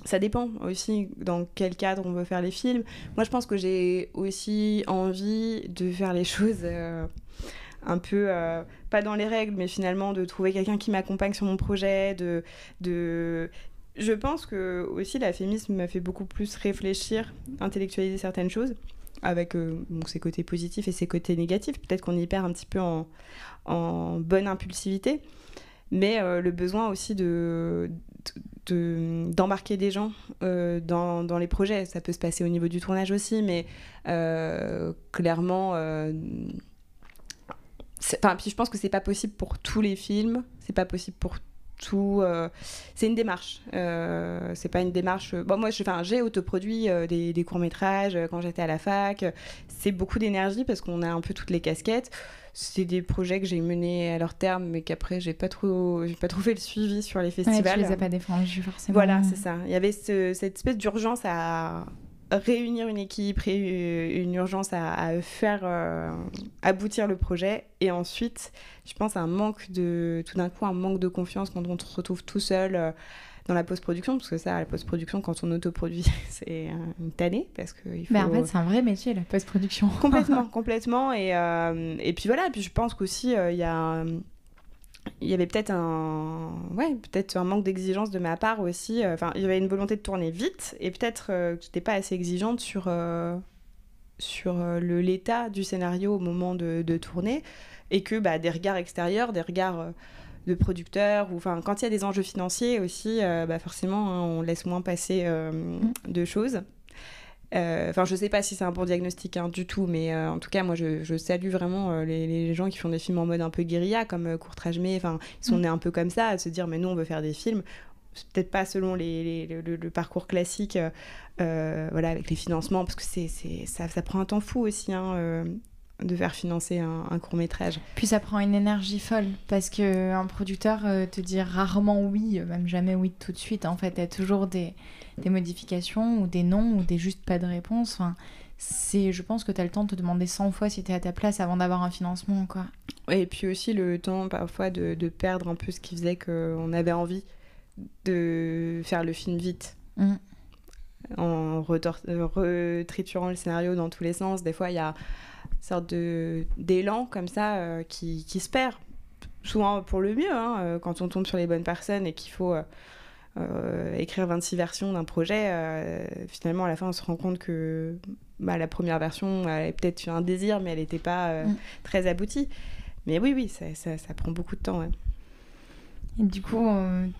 ça dépend aussi dans quel cadre on veut faire les films. Moi, je pense que j'ai aussi envie de faire les <laughs> choses euh, un peu, euh, pas dans les règles, mais finalement de trouver quelqu'un qui m'accompagne sur mon projet. De, de... Je pense que aussi la féminisme m'a fait beaucoup plus réfléchir, intellectualiser certaines choses, avec euh, ses côtés positifs et ses côtés négatifs. Peut-être qu'on y perd un petit peu en, en bonne impulsivité mais le besoin aussi de, d'embarquer des gens euh, dans, dans, les projets. Ça peut se passer au niveau du tournage aussi, mais euh, clairement. Euh, enfin, puis je pense que c'est pas possible pour tous les films, c'est pas possible pour tout. c'est une démarche. c'est pas une démarche. Bon, moi, j'ai autoproduit des, des courts métrages quand j'étais à la fac. C'est beaucoup d'énergie parce qu'on a un peu toutes les casquettes c'est des projets que j'ai menés à leur terme, mais qu'après, j'ai pas trop, j'ai pas trop fait le suivi sur les festivals. Ouais, tu les as pas défendus forcément. Voilà, c'est ça. Il y avait cette espèce d'urgence à réunir une équipe, une urgence à, faire euh, aboutir le projet. Et ensuite, je pense à un manque de, tout d'un coup, un manque de confiance quand on se retrouve tout seul. Euh, dans la post-production, parce que ça, la post-production, quand on autoproduit, <laughs> c'est une tannée, parce que il faut... Mais en fait, c'est un vrai métier, la post-production. complètement, <laughs> complètement. Et, euh, et puis voilà, puis je pense qu'aussi, euh, il y a... Il y avait peut-être un, ouais, peut-être un manque d'exigence de ma part aussi. Euh, enfin, il y avait une volonté de tourner vite et peut-être que j'étais pas assez exigeante sur, sur le l'état du scénario au moment de, de tourner et que bah, des regards extérieurs, des regards de producteurs, ou enfin quand il y a des enjeux financiers aussi, euh, bah forcément hein, on laisse moins passer euh, mm. de choses. Euh, enfin, je sais pas si c'est un bon diagnostic hein, du tout, mais en tout cas, moi, je, salue vraiment les, gens qui font des films en mode un peu guérilla, comme Courtrage mais enfin, ils sont mm. nés un peu comme ça, à se dire, mais nous, on veut faire des films. Peut-être pas selon les, le, parcours classique, voilà, avec les financements, parce que c'est, ça, ça, prend un temps fou aussi. Hein, de faire financer un, court métrage. Puis ça prend une énergie folle parce que un producteur euh, te dit rarement oui, même jamais oui tout de suite. En fait, il y a toujours des, des, modifications ou des non ou des juste pas de réponse. Enfin, c'est, je pense que tu as le temps de te demander 100 fois si tu es à ta place avant d'avoir un financement. Quoi. Et puis aussi le temps parfois de, de perdre un peu ce qui faisait qu'on avait envie de faire le film vite. Mmh. En retriturant le scénario dans tous les sens. Des fois, il y a sorte d'élan comme ça euh, qui, qui, se perd. Souvent pour le mieux, hein, euh, quand on tombe sur les bonnes personnes et qu'il faut euh, écrire 26 versions d'un projet, finalement à la fin on se rend compte que bah, la première version, elle avait peut-être un désir, mais elle n'était pas mm. très aboutie. Mais oui, oui, ça, ça, ça prend beaucoup de temps. Et du coup,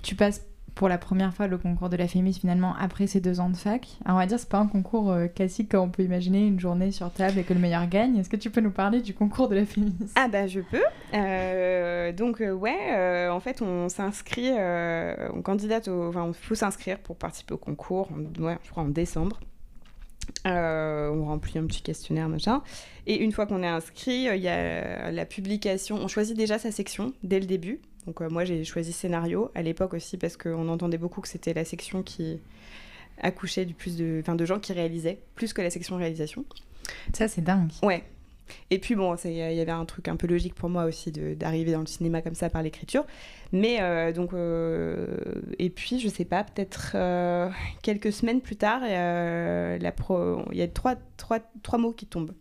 tu passes pour la première fois le concours de la Fémis finalement après ces deux ans de fac. Alors on va dire c'est pas un concours euh, classique comme on peut imaginer une journée sur table et que le meilleur gagne. Est-ce que tu peux nous parler du concours de la Fémis? Ah bah je peux. Euh, donc euh, ouais, en fait on s'inscrit, on candidate, au... enfin il faut s'inscrire pour participer au concours, ouais, je crois en décembre. on remplit un petit questionnaire, machin. Et une fois qu'on est inscrit, il y a la publication. On choisit déjà sa section dès le début. Donc euh, moi j'ai choisi scénario à l'époque aussi parce qu'on entendait beaucoup que c'était la section qui accouchait du plus de, enfin, de gens qui réalisaient plus que la section réalisation. Ça c'est dingue. Ouais. Et puis bon, il y avait un truc un peu logique pour moi aussi d'arriver dans le cinéma comme ça par l'écriture. Mais euh, donc, euh, et puis je sais pas, peut-être quelques semaines plus tard, il y a trois, trois, trois mots qui tombent.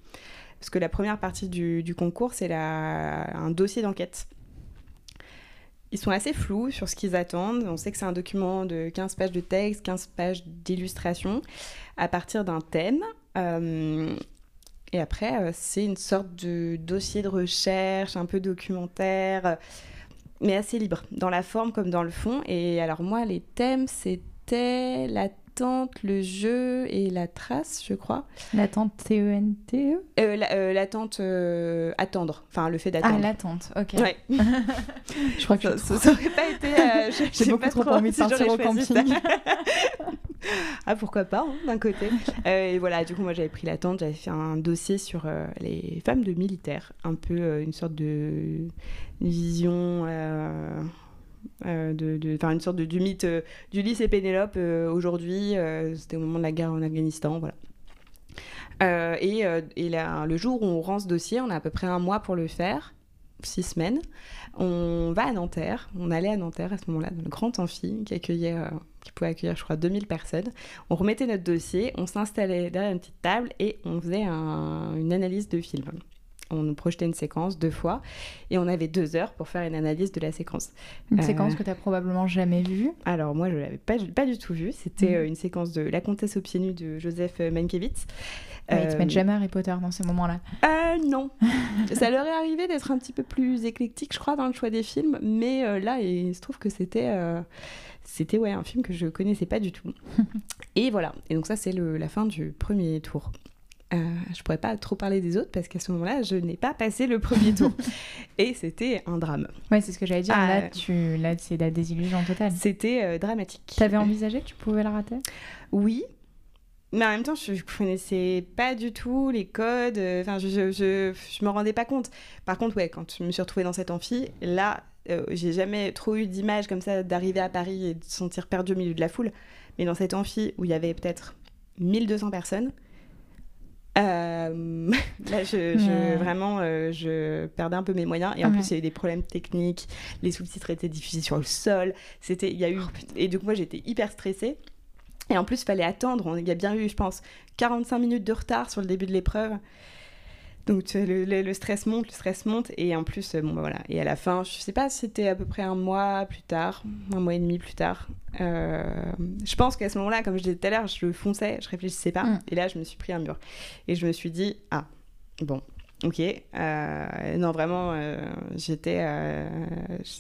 Parce que la première partie du, du concours, c'est un dossier d'enquête ils sont assez flous sur ce qu'ils attendent. On sait que c'est un document de 15 pages de texte, 15 pages d'illustration à partir d'un thème. Euh, et après, euh, c'est une sorte de dossier de recherche, un peu documentaire, mais assez libre, dans la forme comme dans le fond. Et alors moi, les thèmes, c'était la l'attente, le jeu et la trace, je crois. L'attente T-E-N-T-E e euh, euh, L'attente euh, attendre, enfin le fait d'attendre. Ah, l'attente, ok. Ouais. <laughs> je crois que ça, ça, aurait pas été. <laughs> J'ai beaucoup trop, envie de partir au camping. <laughs> ah, pourquoi pas, hein, d'un côté. et voilà, du coup, moi j'avais pris l'attente, j'avais fait un dossier sur les femmes de militaires, un peu une sorte de vision euh, de, une sorte de, du mythe euh, d'Ulysse et Pénélope euh, aujourd'hui. C'était au moment de la guerre en Afghanistan, voilà. et, et le jour où on rend ce dossier, on a à peu près un mois pour le faire six semaines. On va à Nanterre, on allait à Nanterre à ce moment-là, dans le grand amphi qui accueillait, qui pouvait accueillir, je crois, 2000 personnes. On remettait notre dossier, on s'installait derrière une petite table et on faisait une analyse de film on nous projetait une séquence deux fois et on avait deux heures pour faire une analyse de la séquence. Une séquence euh, que tu as probablement jamais vue Alors moi je l'avais pas, pas du tout vue. C'était mm. euh, une séquence de La Comtesse aux pieds nus de Joseph Mankiewicz. Ouais, ils te mettent jamais Harry Potter dans ces moments-là. Euh, non. <laughs> Ça leur est arrivé d'être un petit peu plus éclectique, je crois, dans le choix des films, mais là il se trouve que c'était c'était ouais un film que je connaissais pas du tout. <laughs> et voilà. Et donc ça c'est la fin du premier tour. Euh, je pourrais pas trop parler des autres parce qu'à ce moment-là, je n'ai pas passé le premier tour. <laughs> et c'était un drame. Ouais, c'est ce que j'allais dire. là, ah. tu... là c'est la désillusion totale. C'était euh, dramatique. Tu avais envisagé que tu pouvais la rater? Oui. Mais en même temps, je ne connaissais pas du tout les codes. Euh, enfin, je, je, je, me rendais pas compte. Par contre, ouais, quand je me suis retrouvée dans cette amphi, là, euh, j'ai jamais trop eu d'image comme ça d'arriver à Paris et de se sentir perdue au milieu de la foule. Mais dans cette amphi où il y avait peut-être 1200 personnes, euh, <laughs> là, je, vraiment, euh, je perdais un peu mes moyens. Et en plus, il y a eu des problèmes techniques. Les sous-titres étaient diffusés sur le sol. C'était, il y a eu, oh, et donc moi, j'étais hyper stressée. Et en plus, il fallait attendre. Il y a bien eu, je pense, 45 minutes de retard sur le début de l'épreuve. Donc le, le, stress monte, le stress monte, et en plus, bon bah, voilà. Et à la fin, je sais pas, c'était à peu près un mois plus tard, un mois et demi plus tard. Euh, je pense qu'à ce moment-là, comme je disais tout à l'heure, je fonçais, je réfléchissais pas, mm. et là, je me suis pris un mur. Et je me suis dit, ah, bon, ok. Euh, non, vraiment, euh, j'étais,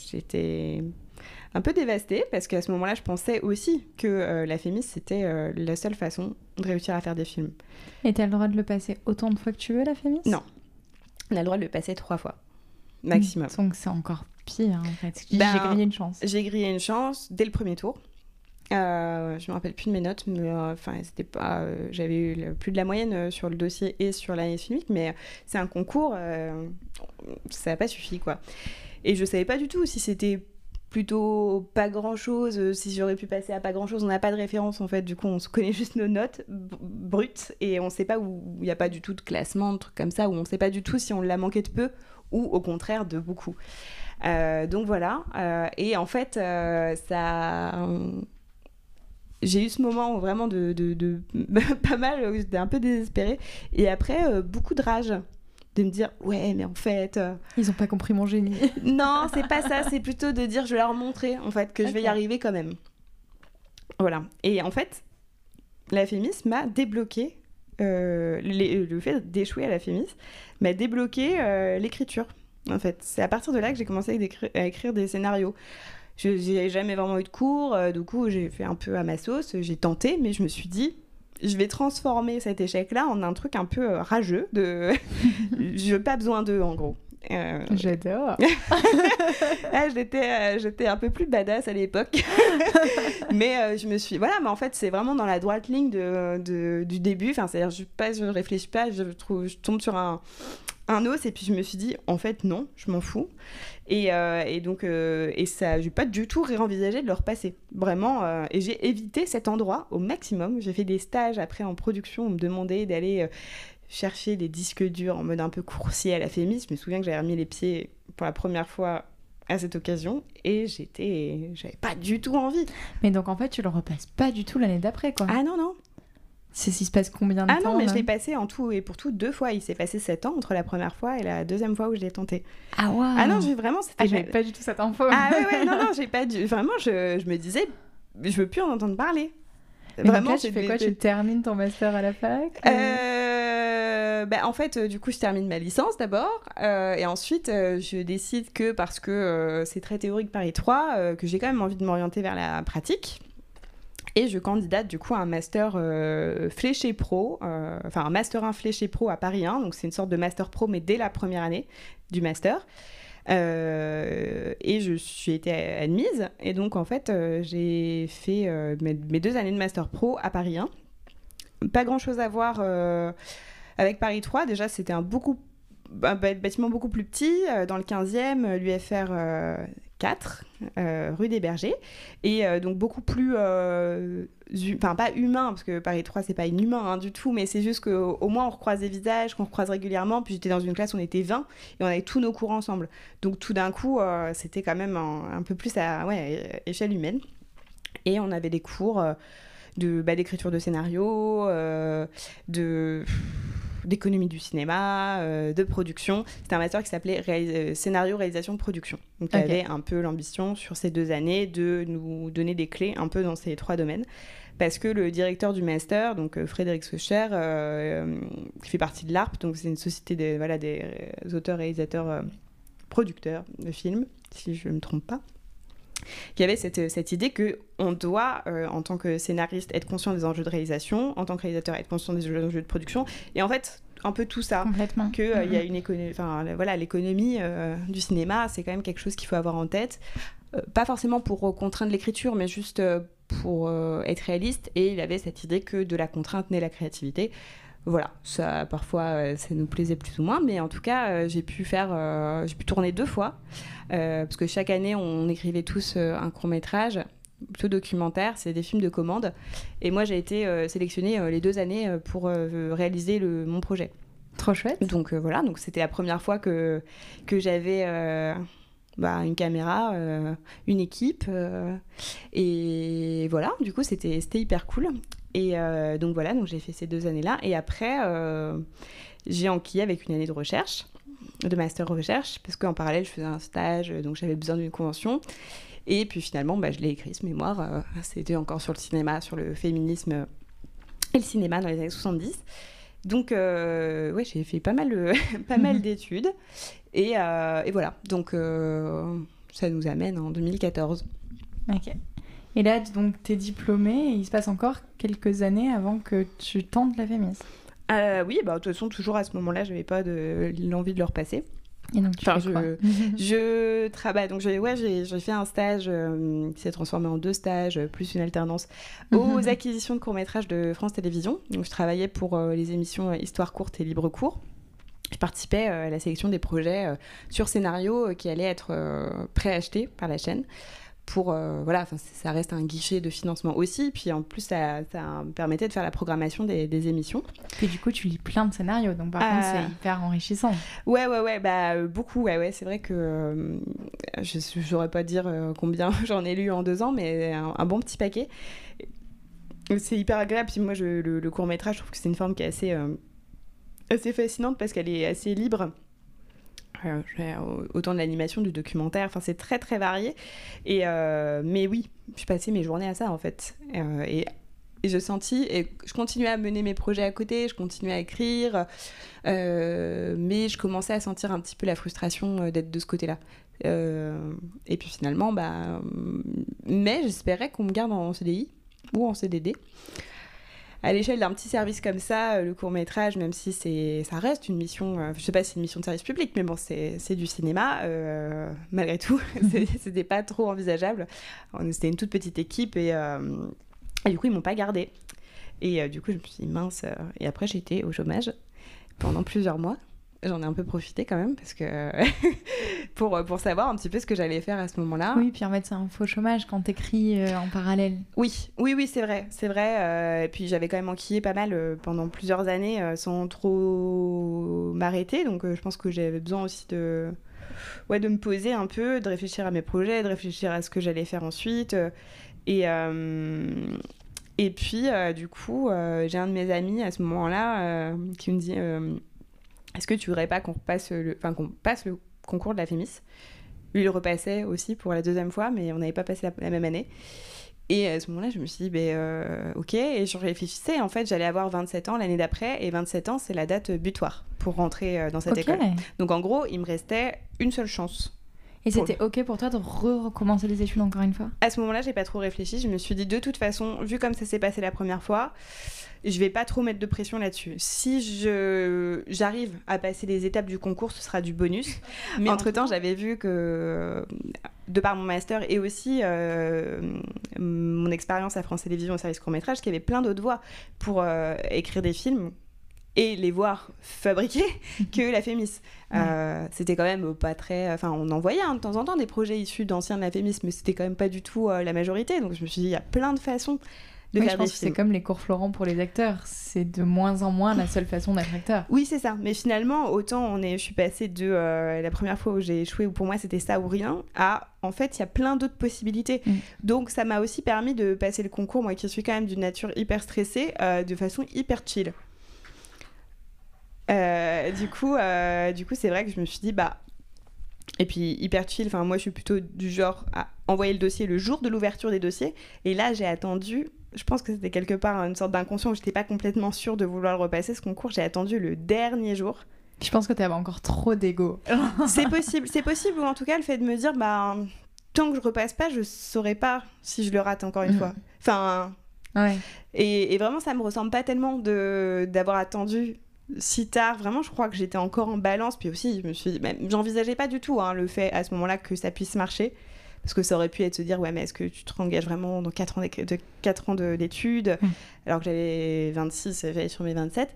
j'étais un peu dévastée parce qu'à ce moment-là, je pensais aussi que la Fémis, c'était la seule façon de réussir à faire des films. Et tu as le droit de le passer autant de fois que tu veux, la Fémis Non. On a le droit de le passer trois fois, maximum. Donc c'est encore pire, en fait. j'ai ben, grillé une chance. J'ai grillé une chance dès le premier tour. Euh, je me rappelle plus de mes notes, mais euh, enfin, c'était pas. Euh, j'avais eu plus de la moyenne euh, sur le dossier et sur l'année filmique, mais c'est un concours, ça n'a pas suffi, quoi. Et je savais pas du tout si c'était plutôt pas grand chose, euh, si j'aurais pu passer à pas grand chose, on n'a pas de référence en fait, du coup on se connaît <laughs> juste nos notes brutes et on sait pas où il n'y a pas du tout de classement, de trucs comme ça, où on sait pas du tout si on l'a manqué de peu ou au contraire de beaucoup. Euh, donc voilà, euh, et en fait ça. J'ai eu ce moment vraiment de <laughs> pas mal, j'étais un peu désespérée, et après beaucoup de rage de me dire ouais mais en fait euh, ils ont pas compris mon génie. <laughs> Non c'est pas ça c'est plutôt de dire je vais leur montrer en fait que je vais y arriver quand même. Voilà. Et en fait la Fémis m'a débloqué euh, le fait d'échouer à la Fémis m'a débloqué euh, l'écriture en fait. C'est à partir de là que j'ai commencé à écrire, des scénarios. Je n'ai jamais vraiment eu de cours du coup j'ai fait un peu à ma sauce j'ai tenté mais je me suis dit je vais transformer cet échec-là en un truc un peu euh, rageux. De... <laughs> je n'ai pas besoin d'eux, en gros. Euh... J'adore. <laughs> ah, j'étais, euh, j'étais un peu plus badass à l'époque. <laughs> mais euh, je me suis. Voilà, mais en fait, c'est vraiment dans la droite ligne de, de du début. Enfin, c'est-à-dire, je ne je réfléchis pas, je, trouve, je tombe sur un, un os et puis je me suis dit, en fait, non, je m'en fous. Et, euh, et donc, euh, et ça, j'ai pas du tout réenvisagé de le repasser. Vraiment. Euh, et j'ai évité cet endroit au maximum. J'ai fait des stages après en production. On me demandait d'aller chercher des disques durs en mode un peu coursier à la Fémis. Je me souviens que j'avais remis les pieds pour la première fois à cette occasion et j'étais j'avais pas du tout envie mais donc en fait tu le repasses pas du tout l'année d'après quoi ah non non c'est s'il se passe combien de temps Ah non, mais je l'ai passé en tout et pour tout deux fois. Il s'est passé sept ans entre la première fois et la deuxième fois où je l'ai tenté. Ah ouais Ah non, j'ai vraiment. Ah, j'avais pas du tout cette info. Ah ouais, ouais, non, non, j'ai pas du. Vraiment, je, je, me disais, je veux plus en entendre parler. vraiment, tu fais quoi? Tu termines ton master à la fac euh... bah, en fait, euh, du coup, je termine ma licence d'abord, euh, et ensuite, euh, je décide que parce que c'est très théorique Paris 3, que j'ai quand même envie de m'orienter vers la pratique. Et je candidate du coup à un master euh, fléché pro, euh, enfin un master 1 fléché pro à Paris 1, donc c'est une sorte de master pro mais dès la première année du master. Euh, et je suis été admise et donc en fait j'ai fait mes, deux années de master pro à Paris 1. Pas grand chose à voir avec Paris 3, déjà c'était un beaucoup un bâtiment beaucoup plus petit, dans le 15e, l'UFR 4, rue des Bergers. Et donc beaucoup plus, enfin pas humain, parce que Paris 3, c'est pas inhumain hein, du tout, mais c'est juste qu'au moins on recroise des visages, qu'on recroise régulièrement. Puis j'étais dans une classe, on était 20 et on avait tous nos cours ensemble. Donc tout d'un coup, c'était quand même un, peu plus à ouais, échelle humaine. Et on avait des cours de bah, d'écriture de scénario, de d'économie du cinéma, euh, de production. C'était un master qui s'appelait euh, scénario, réalisation, production. Donc, il avait un peu l'ambition sur ces deux années de nous donner des clés un peu dans ces trois domaines. Parce que le directeur du master, donc euh, Frédéric Socher, qui fait partie de l'ARP, donc c'est une société des, voilà, des auteurs, réalisateurs, producteurs de films, si je ne me trompe pas, qui avait cette, cette idée que on doit, euh, en tant que scénariste, être conscient des enjeux de réalisation, en tant que réalisateur, être conscient des enjeux de production, et en fait, un peu tout ça. Complètement. Que euh, il y a une économie, enfin voilà, l'économie euh, du cinéma, c'est quand même quelque chose qu'il faut avoir en tête, pas forcément pour contraindre l'écriture, mais juste pour être réaliste. Et il avait cette idée que de la contrainte naît la créativité voilà, ça parfois ça nous plaisait plus ou moins, mais en tout cas j'ai pu faire, j'ai pu tourner deux fois parce que chaque année on écrivait tous un court métrage ce documentaire, c'est des films de commande. Et moi, j'ai été euh, sélectionnée euh, les deux années euh, pour réaliser le, mon projet. Trop chouette. Donc voilà, donc c'était la première fois que, que j'avais bah, une caméra, une équipe. et voilà, du coup, c'était hyper cool. Et donc voilà, donc j'ai fait ces deux années-là. Et après, j'ai enquillé avec une année de recherche, de master recherche, parce qu'en parallèle, je faisais un stage, donc j'avais besoin d'une convention. Et puis finalement, bah, je l'ai écrit, ce mémoire. Euh, c'était encore sur le cinéma, sur le féminisme et le cinéma dans les années 70. Donc, euh, ouais, j'ai fait pas mal, <laughs> pas mal <laughs> d'études. Et, euh, et, voilà, donc ça nous amène en 2014. Ok. Et là, donc, tu es diplômée et il se passe encore quelques années avant que tu tentes la féminisme. oui, bah, de toute façon, toujours à ce moment-là, je n'avais pas l'envie de le repasser. Et donc, tu enfin, je, je, travaille. Donc, ouais, j'ai fait un stage euh, qui s'est transformé en deux stages, plus une alternance, aux mhm. acquisitions de courts-métrages de France Télévisions. Donc, je travaillais pour euh, les émissions Histoire courte et Libre court. Je participais euh, à la sélection des projets sur scénario qui allaient être préachetés par la chaîne pour euh, voilà ça reste un guichet de financement aussi. Puis en plus ça, ça permettait de faire la programmation des, émissions. Et du coup tu lis plein de scénarios. Donc par contre c'est euh, hyper enrichissant. ouais ouais ouais bah euh, beaucoup. Ouais ouais c'est vrai que je saurais pas dire combien <laughs> j'en ai lu en deux ans mais un, bon petit paquet. C'est hyper agréable. Puis moi je, le, le, court métrage je trouve que c'est une forme qui est assez assez fascinante parce qu'elle est assez libre. euh, autant de l'animation, du documentaire, enfin c'est très très varié. Et euh, mais oui, je passais mes journées à ça en fait. Euh, et, et, je sentis, et je continuais à mener mes projets à côté, je continuais à écrire, mais je commençais à sentir un petit peu la frustration d'être de ce côté-là. et puis finalement, bah, mais j'espérais qu'on me garde en CDI ou en CDD à l'échelle d'un petit service comme ça, euh, le court métrage, même si ça reste une mission, euh, je sais pas si c'est une mission de service public, mais bon, c'est, du cinéma, euh, malgré tout, <laughs> c'était pas trop envisageable. C'était une toute petite équipe et, et du coup, ils m'ont pas gardé. Et du coup, je me suis dit, mince, et après, été au chômage pendant plusieurs mois. J'en ai un peu profité quand même parce que <laughs> pour, pour savoir un petit peu ce que j'allais faire à ce moment-là. Oui, puis en fait c'est un faux chômage quand t'écris euh, en parallèle. Oui, oui, oui, c'est vrai, c'est vrai. Euh, et puis j'avais quand même enquillé pas mal euh, pendant plusieurs années sans trop m'arrêter, donc je pense que j'avais besoin aussi de ouais de me poser un peu, de réfléchir à mes projets, de réfléchir à ce que j'allais faire ensuite. et et puis du coup j'ai un de mes amis à ce moment-là qui me dit est-ce que tu voudrais pas qu'on repasse le, enfin qu'on passe le concours de la Fémis? Lui, il repassait aussi pour la deuxième fois, mais on n'avait pas passé la, même année. Et à ce moment-là, je me suis dit, ben, euh, ok. Et je réfléchissais, en fait, j'allais avoir 27 ans l'année d'après, et 27 ans, c'est la date butoir pour rentrer euh, dans cette école. Donc en gros, il me restait une seule chance et c'était ok pour toi de recommencer les études encore une fois? À ce moment-là, j'ai pas trop réfléchi. Je me suis dit de toute façon, vu comme ça s'est passé la première fois, je vais pas trop mettre de pression là-dessus. Si je j'arrive à passer les étapes du concours, ce sera du bonus. <laughs> Mais entre temps, j'avais vu que de par mon master et aussi euh, mon expérience à France Télévisions au service court métrage, qu'il y avait plein d'autres voies pour euh, écrire des films et les voir fabriquer <laughs> que la Fémis. c'était quand même pas très. Enfin, on envoyait hein, de temps en temps des projets issus d'anciens de la Fémis, mais c'était quand même pas du tout la majorité. Donc je me suis dit, il y a plein de façons je pense que c'est comme les cours Florent pour les acteurs. C'est de moins en moins la seule façon d'être acteur. Oui, c'est ça. Mais finalement, autant on est, je suis passée de euh, la première fois où j'ai échoué, où pour moi c'était ça ou rien, à en fait, il y a plein d'autres possibilités. Mm. Donc ça m'a aussi permis de passer le concours, moi qui suis quand même d'une nature hyper stressée, euh, de façon hyper chill. Euh, du coup, du coup, c'est vrai que je me suis dit, bah, et puis hyper chill. Enfin, moi, je suis plutôt du genre à envoyer le dossier le jour de l'ouverture des dossiers. Et là, j'ai attendu je pense que c'était quelque part une sorte d'inconscient où j'étais pas complètement sûre de vouloir le repasser ce concours. J'ai attendu le dernier jour. Je pense que tu avais encore trop d'ego. <laughs> c'est possible, c'est possible, ou en tout cas le fait de me dire, bah, tant que je repasse pas, je saurais pas si je le rate encore une mm. fois. Enfin. Ouais. Et, et, vraiment, ça me ressemble pas tellement de d'avoir attendu si tard. Vraiment, je crois que j'étais encore en balance. Puis aussi, je me suis, j'envisageais pas du tout hein, le fait à ce moment-là que ça puisse marcher. Parce que ça aurait pu être se dire, ouais, mais est-ce que tu te rengages vraiment dans 4 ans, de, 4 ans d'études mm. Alors que j'avais 26, j'allais sur mes 27.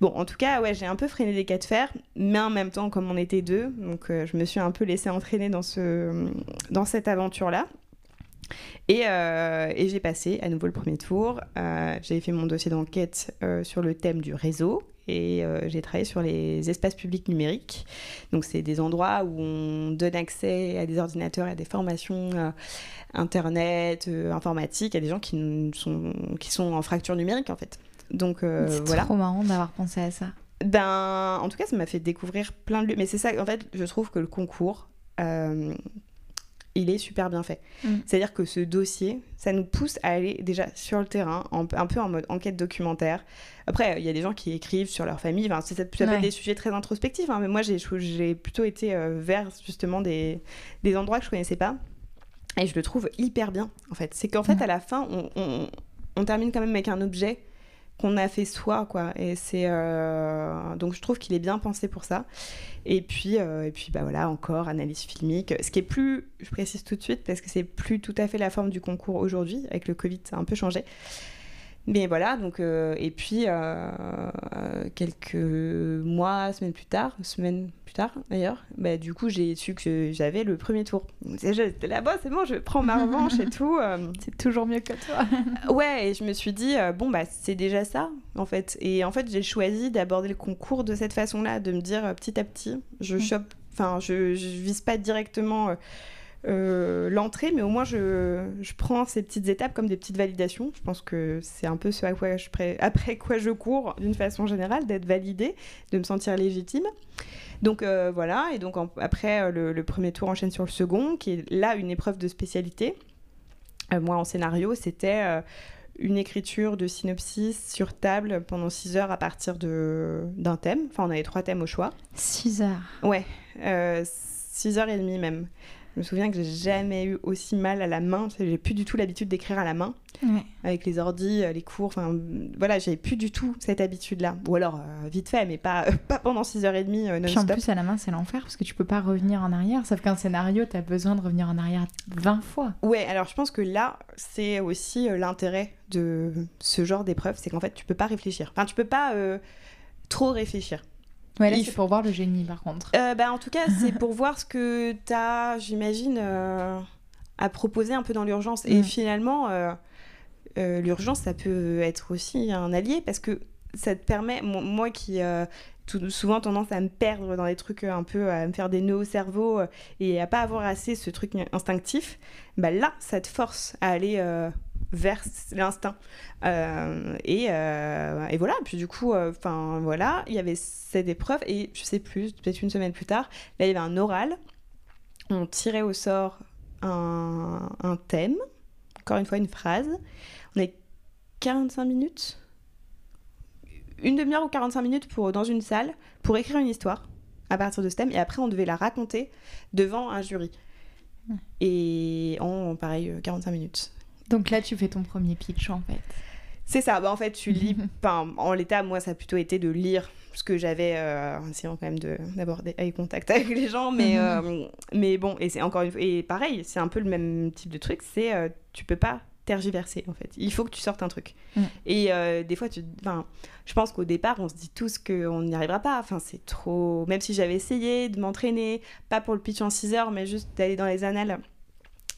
Bon, en tout cas, ouais, j'ai un peu freiné les cas de fer, mais en même temps, comme on était deux, donc euh, je me suis un peu laissée entraîner dans, ce, dans cette aventure-là. Et, euh, et j'ai passé à nouveau le premier tour. Euh, j'ai fait mon dossier d'enquête sur le thème du réseau et euh, j'ai travaillé sur les espaces publics numériques. Donc, c'est des endroits où on donne accès à des ordinateurs, à des formations euh, internet, euh, informatique, à des gens qui sont, qui sont en fracture numérique en fait. Donc, c'est trop marrant d'avoir pensé à ça. Ben, en tout cas, ça m'a fait découvrir plein de lieux. Mais c'est ça, en fait, je trouve que le concours, il est super bien fait. Mm. C'est-à-dire que ce dossier, ça nous pousse à aller déjà sur le terrain, un peu en mode enquête documentaire. Après, il y a des gens qui écrivent sur leur famille, enfin, ça peut être des sujets très introspectifs, hein, mais moi j'ai plutôt été euh, vers justement des, des, endroits que je connaissais pas. Et je le trouve hyper bien, en fait. C'est qu'en fait, mm. à la fin, on, on termine quand même avec un objet qu'on a fait soi quoi. Et c'est euh, donc je trouve qu'il est bien pensé pour ça. Et puis euh, et puis bah voilà encore analyse filmique. Ce qui est plus je précise tout de suite parce que c'est plus tout à fait la forme du concours aujourd'hui avec le covid ça a un peu changé mais voilà, donc, euh, et puis euh, quelques mois, semaines plus tard, semaines plus tard d'ailleurs, bah, du coup j'ai su que j'avais le premier tour. J'étais là-bas, c'est bon, je prends ma revanche et tout. Euh. <laughs> C'est toujours mieux que toi. <laughs> ouais, et je me suis dit, bon, bah c'est déjà ça en fait. Et en fait, j'ai choisi d'aborder le concours de cette façon-là, de me dire petit à petit, je mm. chope, enfin, je, je vise pas directement euh, l'entrée, mais au moins je, je, prends ces petites étapes comme des petites validations. Je pense que c'est un peu ce à quoi je après quoi je cours d'une façon générale, d'être validé, de me sentir légitime. Donc euh, voilà, et donc après euh, le, premier tour enchaîne sur le second, qui est là une épreuve de spécialité. moi en scénario, c'était une écriture de synopsis sur table pendant 6 heures à partir d'un thème. Enfin, on avait trois thèmes au choix. 6 heures Ouais, 6 heures et demie même. Je me souviens que j'ai jamais eu aussi mal à la main. J'ai plus du tout l'habitude d'écrire à la main. Avec les ordis, euh, les cours. Enfin, voilà, j'avais plus du tout cette habitude-là. Ou alors, euh, vite fait, mais pas, pas pendant 6h30 euh, Puis en plus, à la main, c'est l'enfer parce que tu peux pas revenir en arrière. Sauf qu'un scénario, tu as besoin de revenir en arrière 20 fois. Ouais, alors je pense que là, c'est aussi l'intérêt de ce genre d'épreuve. C'est qu'en fait, tu peux pas réfléchir. Enfin, tu peux pas trop réfléchir. Ouais, là, c'est pour voir le génie, par contre. Euh, bah, en tout cas, c'est <laughs> pour voir ce que tu as, j'imagine, euh, à proposer un peu dans l'urgence. Et mm. finalement, euh, l'urgence, ça peut être aussi un allié parce que ça te permet, moi qui tout, souvent tendance à me perdre dans des trucs un peu, à me faire des nœuds au cerveau et à pas avoir assez ce truc instinctif, bah là, ça te force à aller vers l'instinct. Euh, et, euh, et, voilà, puis du coup, euh, enfin voilà, il y avait cette épreuve, et je sais plus, peut-être une semaine plus tard, là il y avait un oral, on tirait au sort un, un thème, encore une fois une phrase, on avait 45 minutes, une demi-heure ou 45 minutes pour, dans une salle pour écrire une histoire à partir de ce thème, et après on devait la raconter devant un jury. Et en, pareil, 45 minutes. Donc là, tu fais ton premier pitch en fait. C'est ça. Bah, en fait, tu lis. <laughs> En l'état, moi, ça a plutôt été de lire ce que j'avais, euh, en essayant quand même d'aborder avec contact <laughs> avec les gens. Mais, euh, mais bon, et c'est encore une fois. Et pareil, c'est un peu le même type de truc. C'est euh, tu peux pas tergiverser en fait. Il faut que tu sortes un truc. Mm. Et euh, des fois, tu, enfin, je pense qu'au départ, on se dit tous qu'on n'y arrivera pas. Enfin, c'est trop. Même si j'avais essayé de m'entraîner, pas pour le pitch en 6 heures, mais juste d'aller dans les annales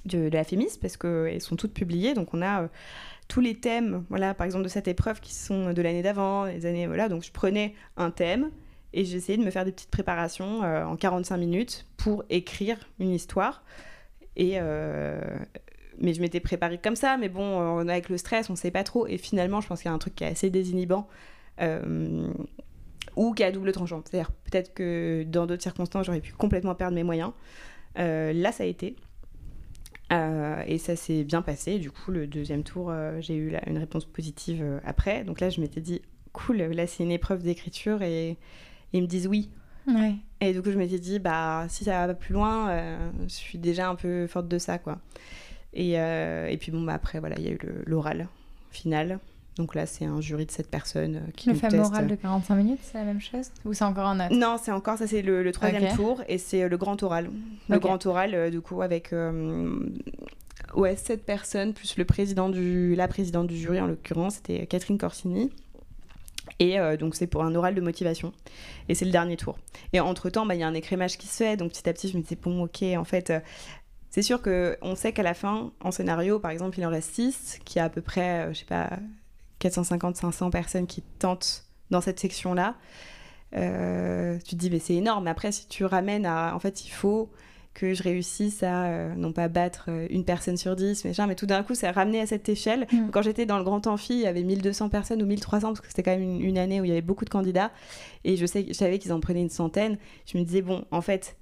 de, la Fémis parce qu'elles sont toutes publiées. Donc on a euh, tous les thèmes, voilà, par exemple de cette épreuve qui sont de l'année d'avant, les années, voilà. Donc je prenais un thème et j'essayais de me faire des petites préparations euh, en 45 minutes pour écrire une histoire. Et euh, mais je m'étais préparée comme ça, mais bon, avec le stress, on sait pas trop. Et finalement, je pense qu'il y a un truc qui est assez désinhibant. ou qui est à double tranchant. C'est-à-dire peut-être que dans d'autres circonstances, j'aurais pu complètement perdre mes moyens. Là, ça a été. Euh, et ça s'est bien passé. Du coup, le deuxième tour, euh, j'ai eu la- une réponse positive euh, après. Donc là, je m'étais dit, cool, là, c'est une épreuve d'écriture et, et ils me disent oui. Ouais. Et du coup, je m'étais dit, bah, si ça va plus loin, je suis déjà un peu forte de ça, quoi. Et, et puis, bon, bah, après, voilà, il y a eu l'oral final. Donc là, c'est un jury de sept personnes euh, qui Le nous fameux testent. oral de 45 minutes, c'est la même chose Ou c'est encore un autre? Non, c'est encore, ça c'est le, le troisième tour et c'est euh, le grand oral. Le grand oral, euh, du coup, avec ouais, sept personnes, plus le président du, la présidente du jury, en l'occurrence, c'était Catherine Corsini. Et euh, donc, c'est pour un oral de motivation. Et c'est le dernier tour. Et entre-temps, bah, il y a un écrémage qui se fait. Donc, petit à petit, je me disais, bon, ok, en fait, euh, c'est sûr qu'on sait qu'à la fin, en scénario, par exemple, il en reste 6, qui a à peu près, euh, je sais pas, 450-500 personnes qui tentent dans cette section-là. Euh, tu te dis, mais c'est énorme. Mais après, si tu ramènes à. En fait, il faut que je réussisse à euh, non pas battre euh, une personne sur 10, machin, mais tout d'un coup, c'est ramené à cette échelle. Mm. Quand j'étais dans le grand amphi, il y avait 1200 personnes ou 1300, parce que c'était quand même une, une année où il y avait beaucoup de candidats. Et je, sais, je savais qu'ils en prenaient une centaine. Je me disais, bon, en fait,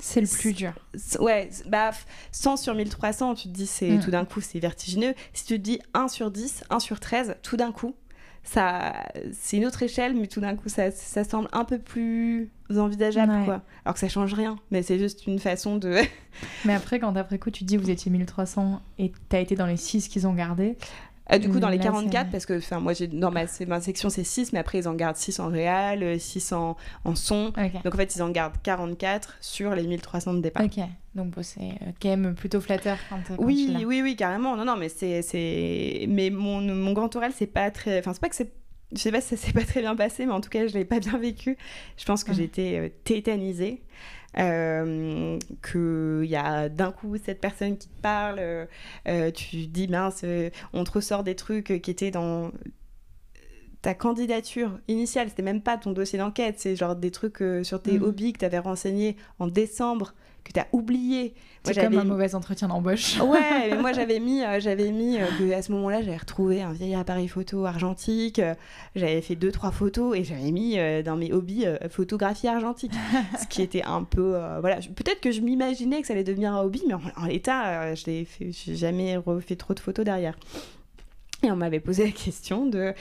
C'est le plus dur. ouais, bah, f- 100 sur 1300, tu te dis, c'est Mm. tout d'un coup, c'est vertigineux. Si tu te dis 1 sur 10, 1 sur 13, tout d'un coup, ça, c'est une autre échelle, mais tout d'un coup, ça, ça semble un peu plus envisageable, Ouais. quoi. Alors que ça change rien, mais c'est juste une façon de. <laughs> Mais après, quand après coup, tu te dis vous étiez 1300 et t'as été dans les 6 qu'ils ont gardés. Ah, du coup, dans les Là, 44, c'est- parce que moi, j'ai, dans ma, c'est- ma section, c'est 6, mais après, ils en gardent 6 en réel, 6 en, en son. Donc, en fait, ils en gardent 44 sur les 1300 de départ. Ok. Donc bon, c'est euh, quand même plutôt flatteur quand, quand tu Oui, l'as. oui, oui, carrément. Non, non, mais c'est, mais mon, mon grand oral, c'est pas très, enfin, c'est pas que c'est, je sais pas si ça s'est pas très bien passé, mais en tout cas, je l'ai pas bien vécu. Je pense que Ouais. j'étais euh, tétanisée. Euh, qu'il y a d'un coup cette personne qui te parle, euh, euh, tu dis mince, euh, on te ressort des trucs qui étaient dans ta candidature initiale, c'était même pas ton dossier d'enquête, c'est genre des trucs euh, sur tes Mhm. hobbies que tu avais renseignés en décembre, que tu as oublié. C'est comme un mauvais entretien d'embauche. Ouais, mais <laughs> moi j'avais mis, euh, j'avais mis euh, que à ce moment-là j'avais retrouvé un vieil appareil photo argentique, euh, j'avais fait deux trois photos et j'avais mis dans mes hobbies photographie argentique, <laughs> ce qui était un peu, voilà, peut-être que je m'imaginais que ça allait devenir un hobby, mais en, en l'état je j'ai jamais refait trop de photos derrière. Et on m'avait posé la question de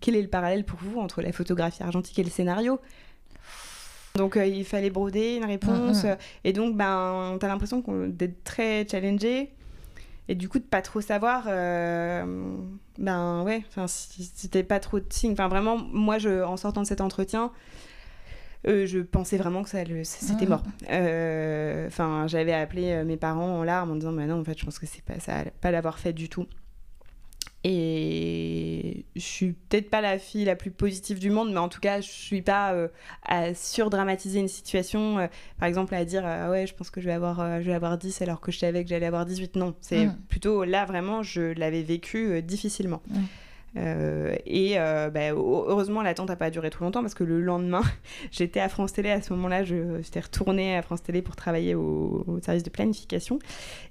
quel est le parallèle pour vous entre la photographie argentique et le scénario? Donc euh, il fallait broder une réponse Mhm. euh, et donc ben t'as l'impression qu'on- d'être très challengé et du coup de pas trop savoir euh, ben ouais si c'était pas trop de signes enfin vraiment moi je en sortant de cet entretien euh, je pensais vraiment que ça c'était Mhm. mort Euh, enfin j'avais appelé euh, mes parents en larmes en disant mais non en fait je pense que c'est pas ça pas l'avoir fait du tout et je suis peut-être pas la fille la plus positive du monde, mais en tout cas, je suis pas euh, à surdramatiser une situation. euh, par exemple, à dire Ah ouais, je pense que je vais avoir, euh, je vais avoir 10 alors que je savais que j'allais avoir 18. Non, c'est Mm. plutôt là vraiment, je l'avais vécu euh, difficilement. Mm. Et bah, heu- heureusement, l'attente n'a pas duré trop longtemps parce que le lendemain, <laughs> j'étais à France Télé. À ce moment-là, je- j'étais retournée à France Télé pour travailler au, au service de planification.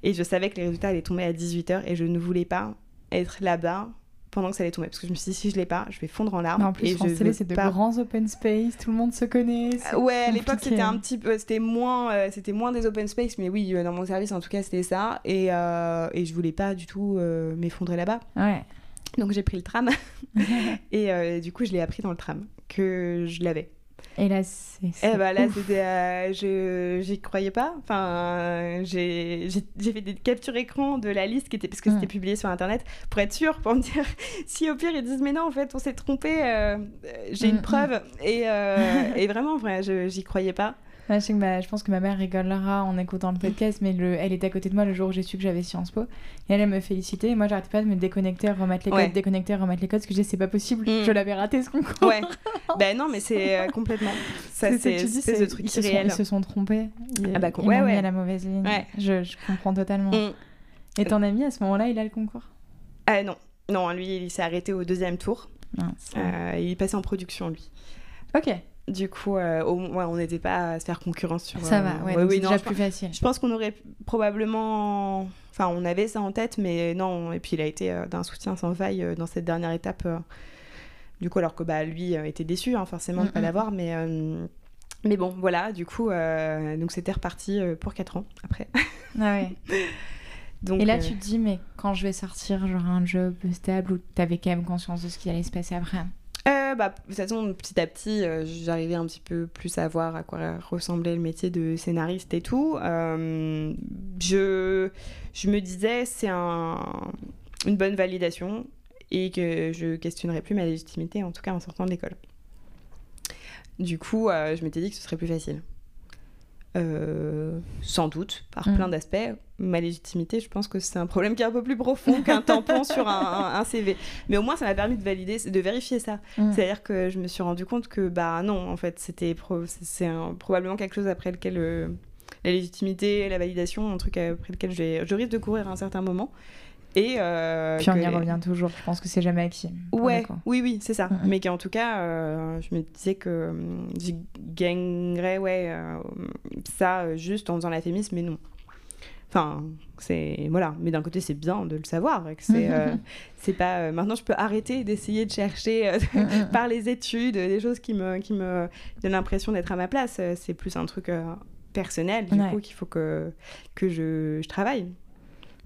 Et je savais que les résultats allaient tomber à 18h et je ne voulais pas être là-bas pendant que ça allait tomber. Parce que je me suis dit, si je l'ai pas, je vais fondre en larmes. Mais en plus, et France je c'est de pas- grands open space, tout le monde se connaît. Ouais, à l'époque c'était un petit peu, c'était moins, euh, c'était moins des open space, mais oui, euh, dans mon service en tout cas c'était ça, et, euh, et je voulais pas du tout euh, m'effondrer là-bas, Ouais. donc j'ai pris le tram, <laughs> et du coup je l'ai appris dans le tram que je l'avais. Et là, c'est. C'est bah là c'était, euh, je, j'y croyais pas, enfin j'ai, fait des captures écran de la liste qui était, parce que Mm. c'était publié sur internet, pour être sûr, pour me dire <laughs> si au pire ils disent mais non en fait on s'est trompé, euh, j'ai Mm, une mm. preuve, et, euh, et vraiment vrai, j'y croyais pas. Je, sais que ma- je pense que ma mère rigolera en écoutant le podcast, mais le, elle était à côté de moi le jour où j'ai su que j'avais Sciences Po. Et elle, elle me félicitait. Et moi, j'arrêtais pas de me déconnecter, remettre les Ouais. codes, déconnecter, remettre les codes, parce que je disais, c'est pas possible, Mm. je l'avais raté ce concours. Ouais. ben non, mais c'est euh, complètement. Ça, C'est ce truc ils se, sont, irréel. ils se sont trompés. Ils, Ah bah, ils ouais, m'ont mis ouais. à la mauvaise ligne. Ouais. Je, je comprends totalement. Mm. Et ton ami, à ce moment-là, il a le concours? Ah non. Non, lui, il s'est arrêté au deuxième tour. Euh, il est passé en production, lui. Ok, Du coup, euh, au- ouais, on n'était pas à se faire concurrence sur. ça euh, va. Ouais, ouais, donc oui, c'est déjà plus facile. Je pense qu'on aurait probablement. Enfin, on avait ça en tête, mais non. Et puis, il a été euh, d'un soutien sans faille dans cette dernière étape. Du coup, alors que bah, lui était déçu, hein, forcément, de ne pas Mm, mm. l'avoir. Mais, mais bon, voilà, du coup, donc c'était reparti pour 4 ans après. <laughs> Ah ouais. Donc, Et là, tu te dis, mais quand je vais sortir, j'aurai un job stable ou t'avais quand même conscience de ce qui allait se passer après? Euh, bah, de toute façon, petit à petit, euh, j'arrivais un petit peu plus à voir à quoi ressemblait le métier de scénariste et tout. Euh, je, je me disais, c'est un, une bonne validation et que je questionnerais plus ma légitimité, en tout cas en sortant de l'école. Du coup, je m'étais dit que ce serait plus facile. Euh, sans doute, par Mm. plein d'aspects. Ma légitimité, je pense que c'est un problème qui est un peu plus profond qu'un <laughs> tampon sur un, CV. Mais au moins, ça m'a permis de valider, de vérifier ça. Mm. C'est-à-dire que je me suis rendu compte que, bah non, en fait, c'était pro- c'est- probablement quelque chose après lequel euh, la légitimité, la validation, un truc après lequel je risque de courir à un certain moment. Et euh, Puis on que y revient toujours. Je pense que c'est jamais acquis. Ouais, oui, oui, c'est ça. Mais qu'en tout cas, euh, je me disais que hum, j'y gagnerais, ouais, euh, ça juste en faisant la fémis, mais non. Enfin, c'est. Voilà. Mais d'un côté, c'est bien de le savoir. que C'est <laughs> pas. maintenant, je peux arrêter d'essayer de chercher <laughs> par les études des choses qui me, qui me donnent l'impression d'être à ma place. C'est plus un truc personnel, du Ouais. coup, qu'il faut que, que je, je travaille.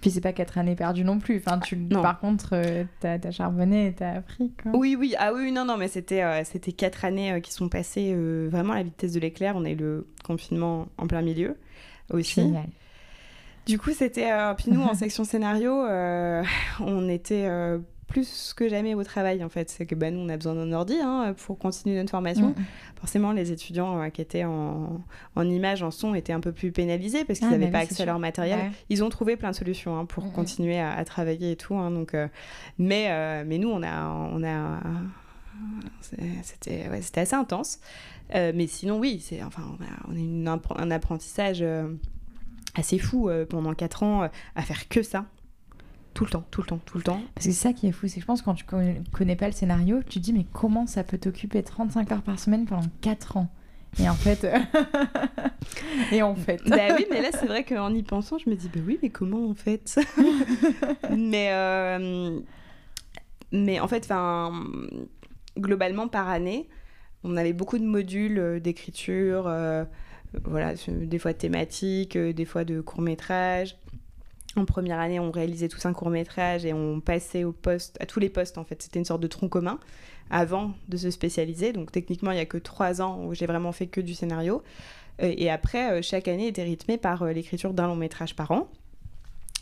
Puis c'est pas quatre années perdues non plus. Enfin, tu... Non. Par contre, euh, t'as as charbonné et t'as appris. Quoi. Oui, oui, ah oui, non, non, mais c'était euh, c'était quatre années euh, qui sont passées vraiment à la vitesse de l'éclair. On a eu le confinement en plein milieu aussi. Génial. Du coup, c'était. puis nous, en <laughs> section scénario, on était plus que jamais au travail en fait. C'est que bah, nous, on a besoin d'un ordi hein, pour continuer notre formation. Mm. Forcément, les étudiants euh, qui étaient en, en images, en son, étaient un peu plus pénalisés parce qu'ils Ah, n'avaient bah pas accès à leur matériel. Ouais. Ils ont trouvé plein de solutions hein, pour Mhm. continuer à, à travailler et tout. hein, donc, euh, mais, euh, mais nous, on a, on a, c'était, ouais, assez intense. Mais sinon, oui, c'est, enfin, on a, on a une appre- un apprentissage assez fou pendant 4 ans à faire que ça. Tout le temps, tout le temps, tout le temps. Parce que c'est ça qui est fou. C'est que je pense que quand tu connais, connais pas le scénario, tu te dis, mais comment ça peut t'occuper 35 heures par semaine pendant 4 ans? Et en fait. <laughs> et en fait. bah oui, mais là, c'est vrai qu'en y pensant, je me dis, bah oui, mais comment en fait? <laughs> Mais euh, mais en fait, enfin, globalement, par année, on avait beaucoup de modules euh, d'écriture, euh, voilà, des fois thématiques, des fois de courts-métrages. En première année, on réalisait tous un court-métrage et on passait au poste, à tous les postes en fait. C'était une sorte de tronc commun avant de se spécialiser. Donc techniquement, il n'y a que trois ans où j'ai vraiment fait que du scénario. Euh, Et après, euh, chaque année était rythmée par euh, l'écriture d'un long métrage par an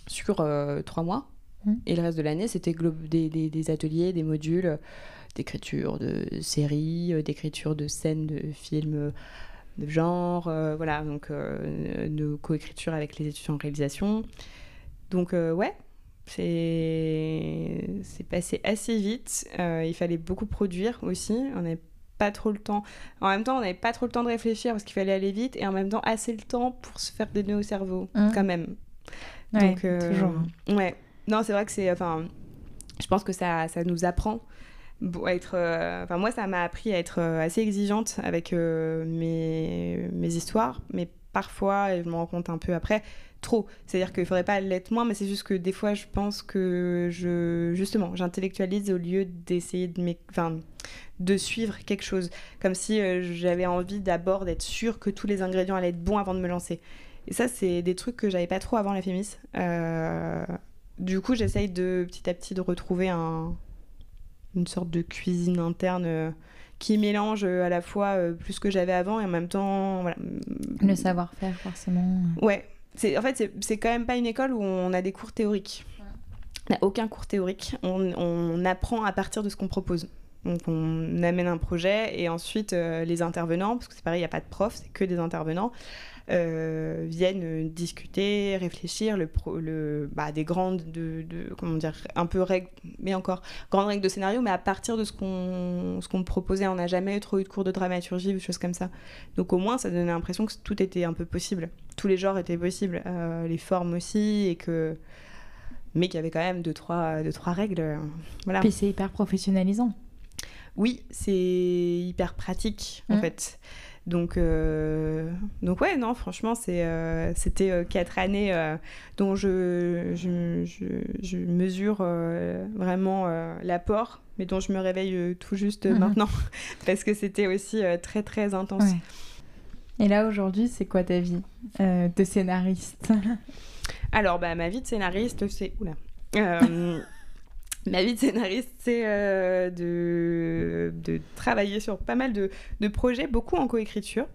sur euh, trois mois. Mm. Et le reste de l'année, c'était des, des- des ateliers, des modules d'écriture de séries, d'écriture de scènes de films de genre, euh, voilà, donc euh, de coécriture avec les étudiants en réalisation. Donc euh, ouais, c'est passé assez vite. Euh, il fallait beaucoup produire aussi. On n'avait pas trop le temps. En même temps, on n'avait pas trop le temps de réfléchir parce qu'il fallait aller vite et en même temps assez le temps pour se faire des nœuds au cerveau Mmh. quand même. Ouais, Donc euh, toujours. Ouais. Non, c'est vrai que c'est enfin je pense que ça ça nous apprend à être euh, enfin moi ça m'a appris à être assez exigeante avec mes mes histoires mais parfois et je me rends compte un peu après trop. C'est-à-dire qu'il faudrait pas l'être moins mais c'est juste que des fois je pense que je justement j'intellectualise au lieu d'essayer de enfin de suivre quelque chose. Comme si euh, j'avais envie d'abord d'être sûre que tous les ingrédients allaient être bons avant de me lancer. Et ça c'est des trucs que j'avais pas trop avant la fémis. Euh, du coup j'essaye de petit à petit de retrouver un une sorte de cuisine interne euh, qui mélange à la fois plus que j'avais avant et en même temps voilà. Le savoir-faire, forcément. Ouais, en fait c'est- quand même pas une école où on a des cours théoriques. On n'a aucun cours théorique. On, on apprend à partir de ce qu'on propose. Donc on amène un projet et ensuite les intervenants, parce que c'est pareil, il n'y a pas de prof, c'est que des intervenants, euh, viennent discuter, réfléchir le, le bah, des grandes, de, comment dire, un peu règles, mais encore grandes règles de scénario, mais à partir de ce qu'on ce qu'on proposait, on n'a jamais trop eu de cours de dramaturgie ou choses comme ça. Donc au moins, ça donnait l'impression que tout était un peu possible, tous les genres étaient possibles, euh, les formes aussi, et que mais qu'il y avait quand même deux trois, deux, trois règles. Voilà. Puis c'est hyper professionnalisant. Oui, c'est hyper pratique en mmh. fait. Donc, euh, donc ouais, non, franchement, euh, c'était euh, quatre années dont je, je, je, mesure vraiment l'apport, mais dont je me réveille tout juste mhm. maintenant, <laughs> parce que c'était aussi très, très intense. Et là, aujourd'hui, c'est quoi ta vie de scénariste? Alors, bah, ma vie de scénariste, c'est... Oula Ma vie de scénariste, c'est euh, de, travailler sur pas mal de, projets, beaucoup en coécriture.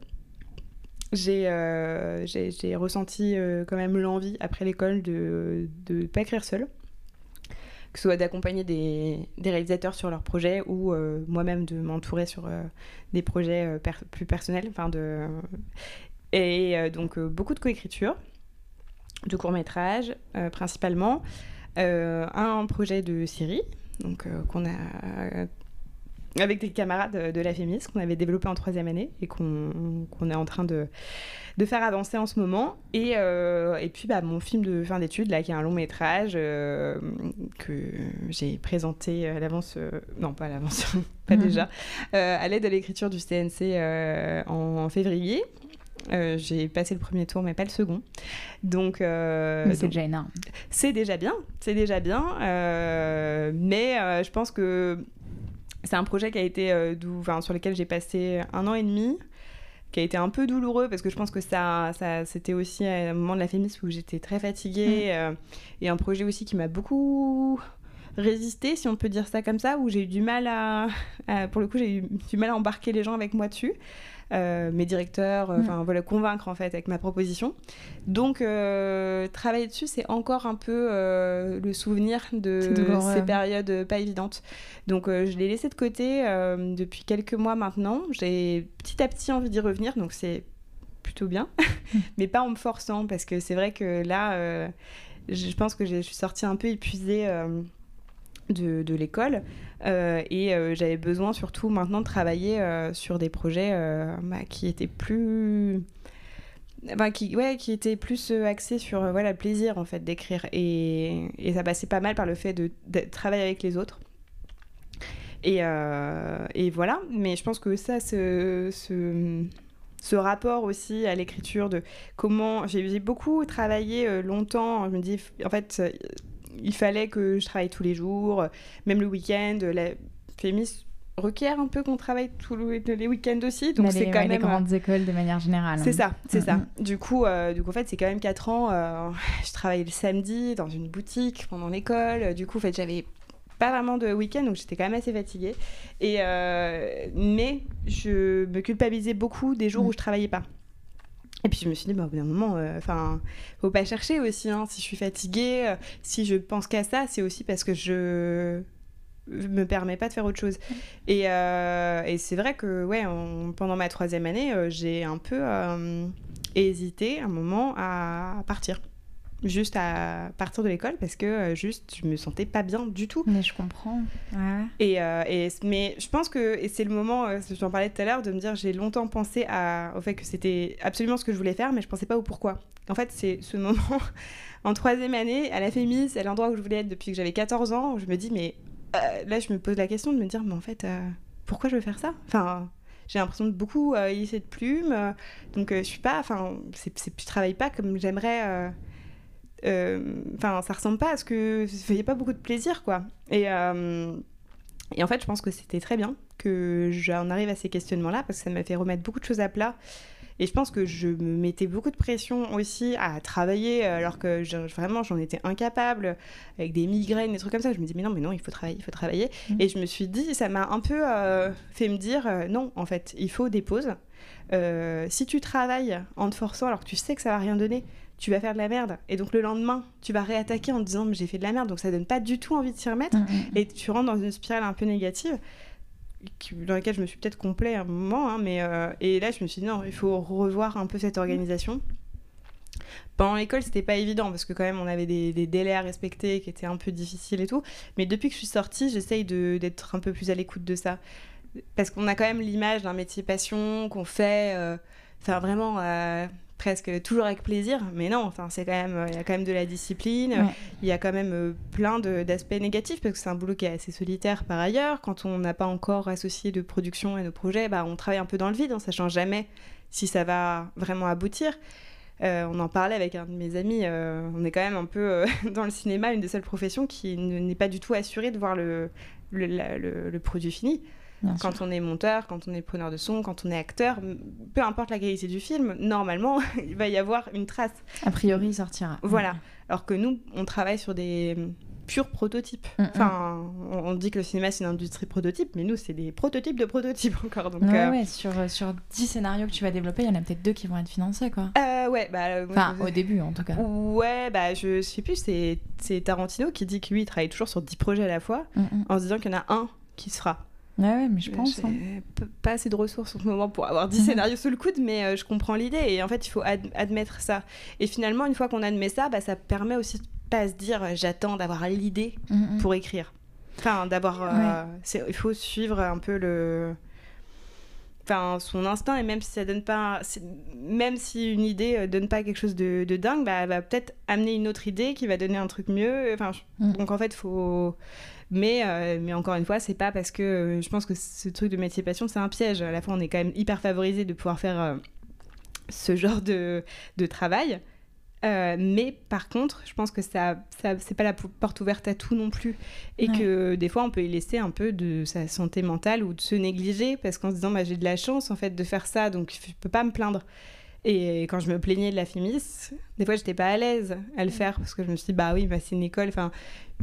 J'ai euh, ressenti euh, quand même l'envie, après l'école, de ne pas écrire seule. Que ce soit d'accompagner des, réalisateurs sur leurs projets ou moi-même de m'entourer sur des projets plus personnels. Enfin de... Et donc beaucoup de coécriture, de courts-métrages principalement. Euh, un projet de série, donc euh, qu'on a euh, avec des camarades de la FEMIS qu'on avait développé en troisième année et qu'on est en train de, de, faire avancer en ce moment. Et, et puis bah, mon film de fin d'études, là, qui est un long métrage que j'ai présenté à l'avance, non pas à l'avance, <laughs> pas mhm. déjà, à l'aide de l'écriture du CNC en, février. Euh, j'ai passé le premier tour, mais pas le second. Donc, euh, c'est déjà énorme. C'est déjà bien, c'est déjà bien. Euh, mais je pense que c'est un projet qui a été, sur lequel j'ai passé un an et demi, qui a été un peu douloureux parce que je pense que ça, ça c'était aussi un moment de la féminisme où j'étais très fatiguée mm. et un projet aussi qui m'a beaucoup résisté, si on peut dire ça comme ça, où j'ai eu du mal à, pour le coup, j'ai eu du mal à embarquer les gens avec moi dessus. Euh, mes directeurs, euh, mm. enfin voilà, convaincre en fait avec ma proposition. Donc euh, travailler dessus, c'est encore un peu le souvenir de ces périodes pas évidentes. Donc je l'ai laissé de côté depuis quelques mois maintenant. J'ai petit à petit envie d'y revenir, donc c'est plutôt bien, mm. <laughs> mais pas en me forçant parce que c'est vrai que là, je pense que je suis sortie un peu épuisée de, de l'école. Euh, et euh, j'avais besoin surtout maintenant de travailler euh, sur des projets bah, qui étaient plus... Enfin, qui, étaient plus axés sur voilà, le plaisir en fait d'écrire. Et, ça passait pas mal par le fait de, travailler avec les autres. Et, et, voilà, mais je pense que ça, ce, ce rapport aussi à l'écriture, de comment j'ai beaucoup travaillé longtemps, je me dis, en fait, il fallait que je travaille tous les jours, même le week-end. La Fémis requiert un peu qu'on travaille tous les week-ends aussi. Donc c'est quand même les grandes écoles de manière générale. C'est ça, c'est ça. Du coup, euh, du coup, en fait, c'est quand même 4 ans. Euh, je travaillais le samedi dans une boutique pendant l'école. Du coup, en fait, j'avais pas vraiment de week-end, donc j'étais quand même assez fatiguée. Et euh, mais je me culpabilisais beaucoup des jours où mm. je travaillais pas. Et puis je me suis dit, bah, au bout d'un moment, euh, enfin, faut pas chercher aussi. Hein. Si je suis fatiguée, euh, si je pense qu'à ça, c'est aussi parce que je me permets pas de faire autre chose. Et, euh, et c'est vrai que, ouais, pendant ma troisième année, j'ai un peu hésité un moment à partir juste à partir de l'école parce que euh, juste je me sentais pas bien du tout. Mais je comprends. Et, euh, et, mais je pense que et c'est le moment, euh, j'en parlais tout à l'heure, de me dire j'ai longtemps pensé à, au fait que c'était absolument ce que je voulais faire, mais je pensais pas au pourquoi. En fait, c'est ce moment <laughs> en troisième année à la Fémis, c'est l'endroit où je voulais être depuis que j'avais 14 ans. Où je me dis mais là je me pose la question de me dire mais en fait pourquoi je veux faire ça? Enfin j'ai l'impression de beaucoup euh, de plumes. donc, je suis pas. Enfin, c'est, je travaille pas comme j'aimerais euh, enfin, ça ressemble pas à ce que. Il n'y a pas beaucoup de plaisir, quoi. Et, euh, et en fait, je pense que c'était très bien que j'en arrive à ces questionnements-là parce que ça m'a fait remettre beaucoup de choses à plat. Et je pense que je me mettais beaucoup de pression aussi à travailler alors que vraiment j'en étais incapable avec des migraines, des trucs comme ça. Je me dis mais non, mais non, il faut travailler, il faut travailler. Mmh. Et je me suis dit, ça m'a un peu euh, fait me dire non, en fait, il faut des pauses. si tu travailles en te forçant alors que tu sais que ça va rien donner, tu vas faire de la merde. Et donc le lendemain, tu vas réattaquer en te disant j'ai fait de la merde, donc ça donne pas du tout envie de s'y remettre. Mm, mm, mm. Et tu rentres dans une spirale un peu négative. dans lesquelles je me suis peut-être complet à un moment, hein, mais et là je me suis dit non, il faut revoir un peu cette organisation. Pendant l'école, c'était pas évident parce que quand même on avait des, des, délais à respecter qui étaient un peu difficiles et tout. Mais depuis que je suis sortie, j'essaye d'être un peu plus à l'écoute de ça parce qu'on a quand même l'image d'un métier passion qu'on fait, enfin vraiment presque toujours avec plaisir, mais non, enfin, c'est quand même, il y a quand même de la discipline, il y a quand même euh, plein d'aspects négatifs parce que c'est un boulot qui est assez solitaire par ailleurs. Quand on n'a pas encore associé de production et de projet, bah, on travaille un peu dans le vide en sachant jamais si ça va vraiment aboutir. Euh, on en parlait avec un de mes amis, euh, on est quand même un peu <laughs> dans le cinéma, une des seules professions qui n'est pas du tout assurée de voir le, le produit fini quand on est monteur, quand on est preneur de son, quand on est acteur, peu importe la qualité du film, normalement, <laughs> il va y avoir une trace. A priori, il sortira. Voilà. Alors que nous, on travaille sur des purs prototypes. Mm, mm. Enfin, on, dit que le cinéma, c'est une industrie prototype, mais nous, c'est des prototypes de prototypes <laughs> encore. Donc, ouais, euh, ouais, sur, euh, sur 10 scénarios que tu vas développer, il y en a peut-être deux qui vont être financés, quoi. Euh, ouais, bah... enfin, au début, en tout cas. Ouais, bah, je sais plus, c'est Tarantino qui dit que lui, il travaille toujours sur 10 projets à la fois, mm, en se disant qu'il y en a un qui se Ouais, mais je pense. Hein. Pas assez de ressources en ce moment pour avoir 10 scénarios sous le coude, mais euh, je comprends l'idée. Et en fait, il faut admettre ça. Et finalement, une fois qu'on admet ça, bah, ça permet aussi pas à se dire euh, j'attends d'avoir l'idée mm, mm. pour écrire. Enfin, d'avoir. Euh, il faut suivre un peu le. Enfin, son instinct et même si ça donne pas même si une idée donne pas quelque chose de, dingue bah, elle va peut-être amener une autre idée qui va donner un truc mieux enfin mm. donc en fait faut mais, euh, mais encore une fois, c'est pas parce que euh, je pense que ce truc de métier passion, c'est un piège. À la fois, on est quand même hyper favorisé de pouvoir faire euh, ce genre de, de travail. Mais par contre, je pense que ça, ça c'est pas la porte ouverte à tout non plus. Et que des fois, on peut y laisser un peu de sa santé mentale ou de se négliger parce qu'en se disant, bah, j'ai de la chance en fait de faire ça, donc je peux pas me plaindre. Et quand je me plaignais de la FIMIS, des fois, j'étais pas à l'aise à le faire parce que je me suis dit, bah oui, bah, c'est une école, enfin,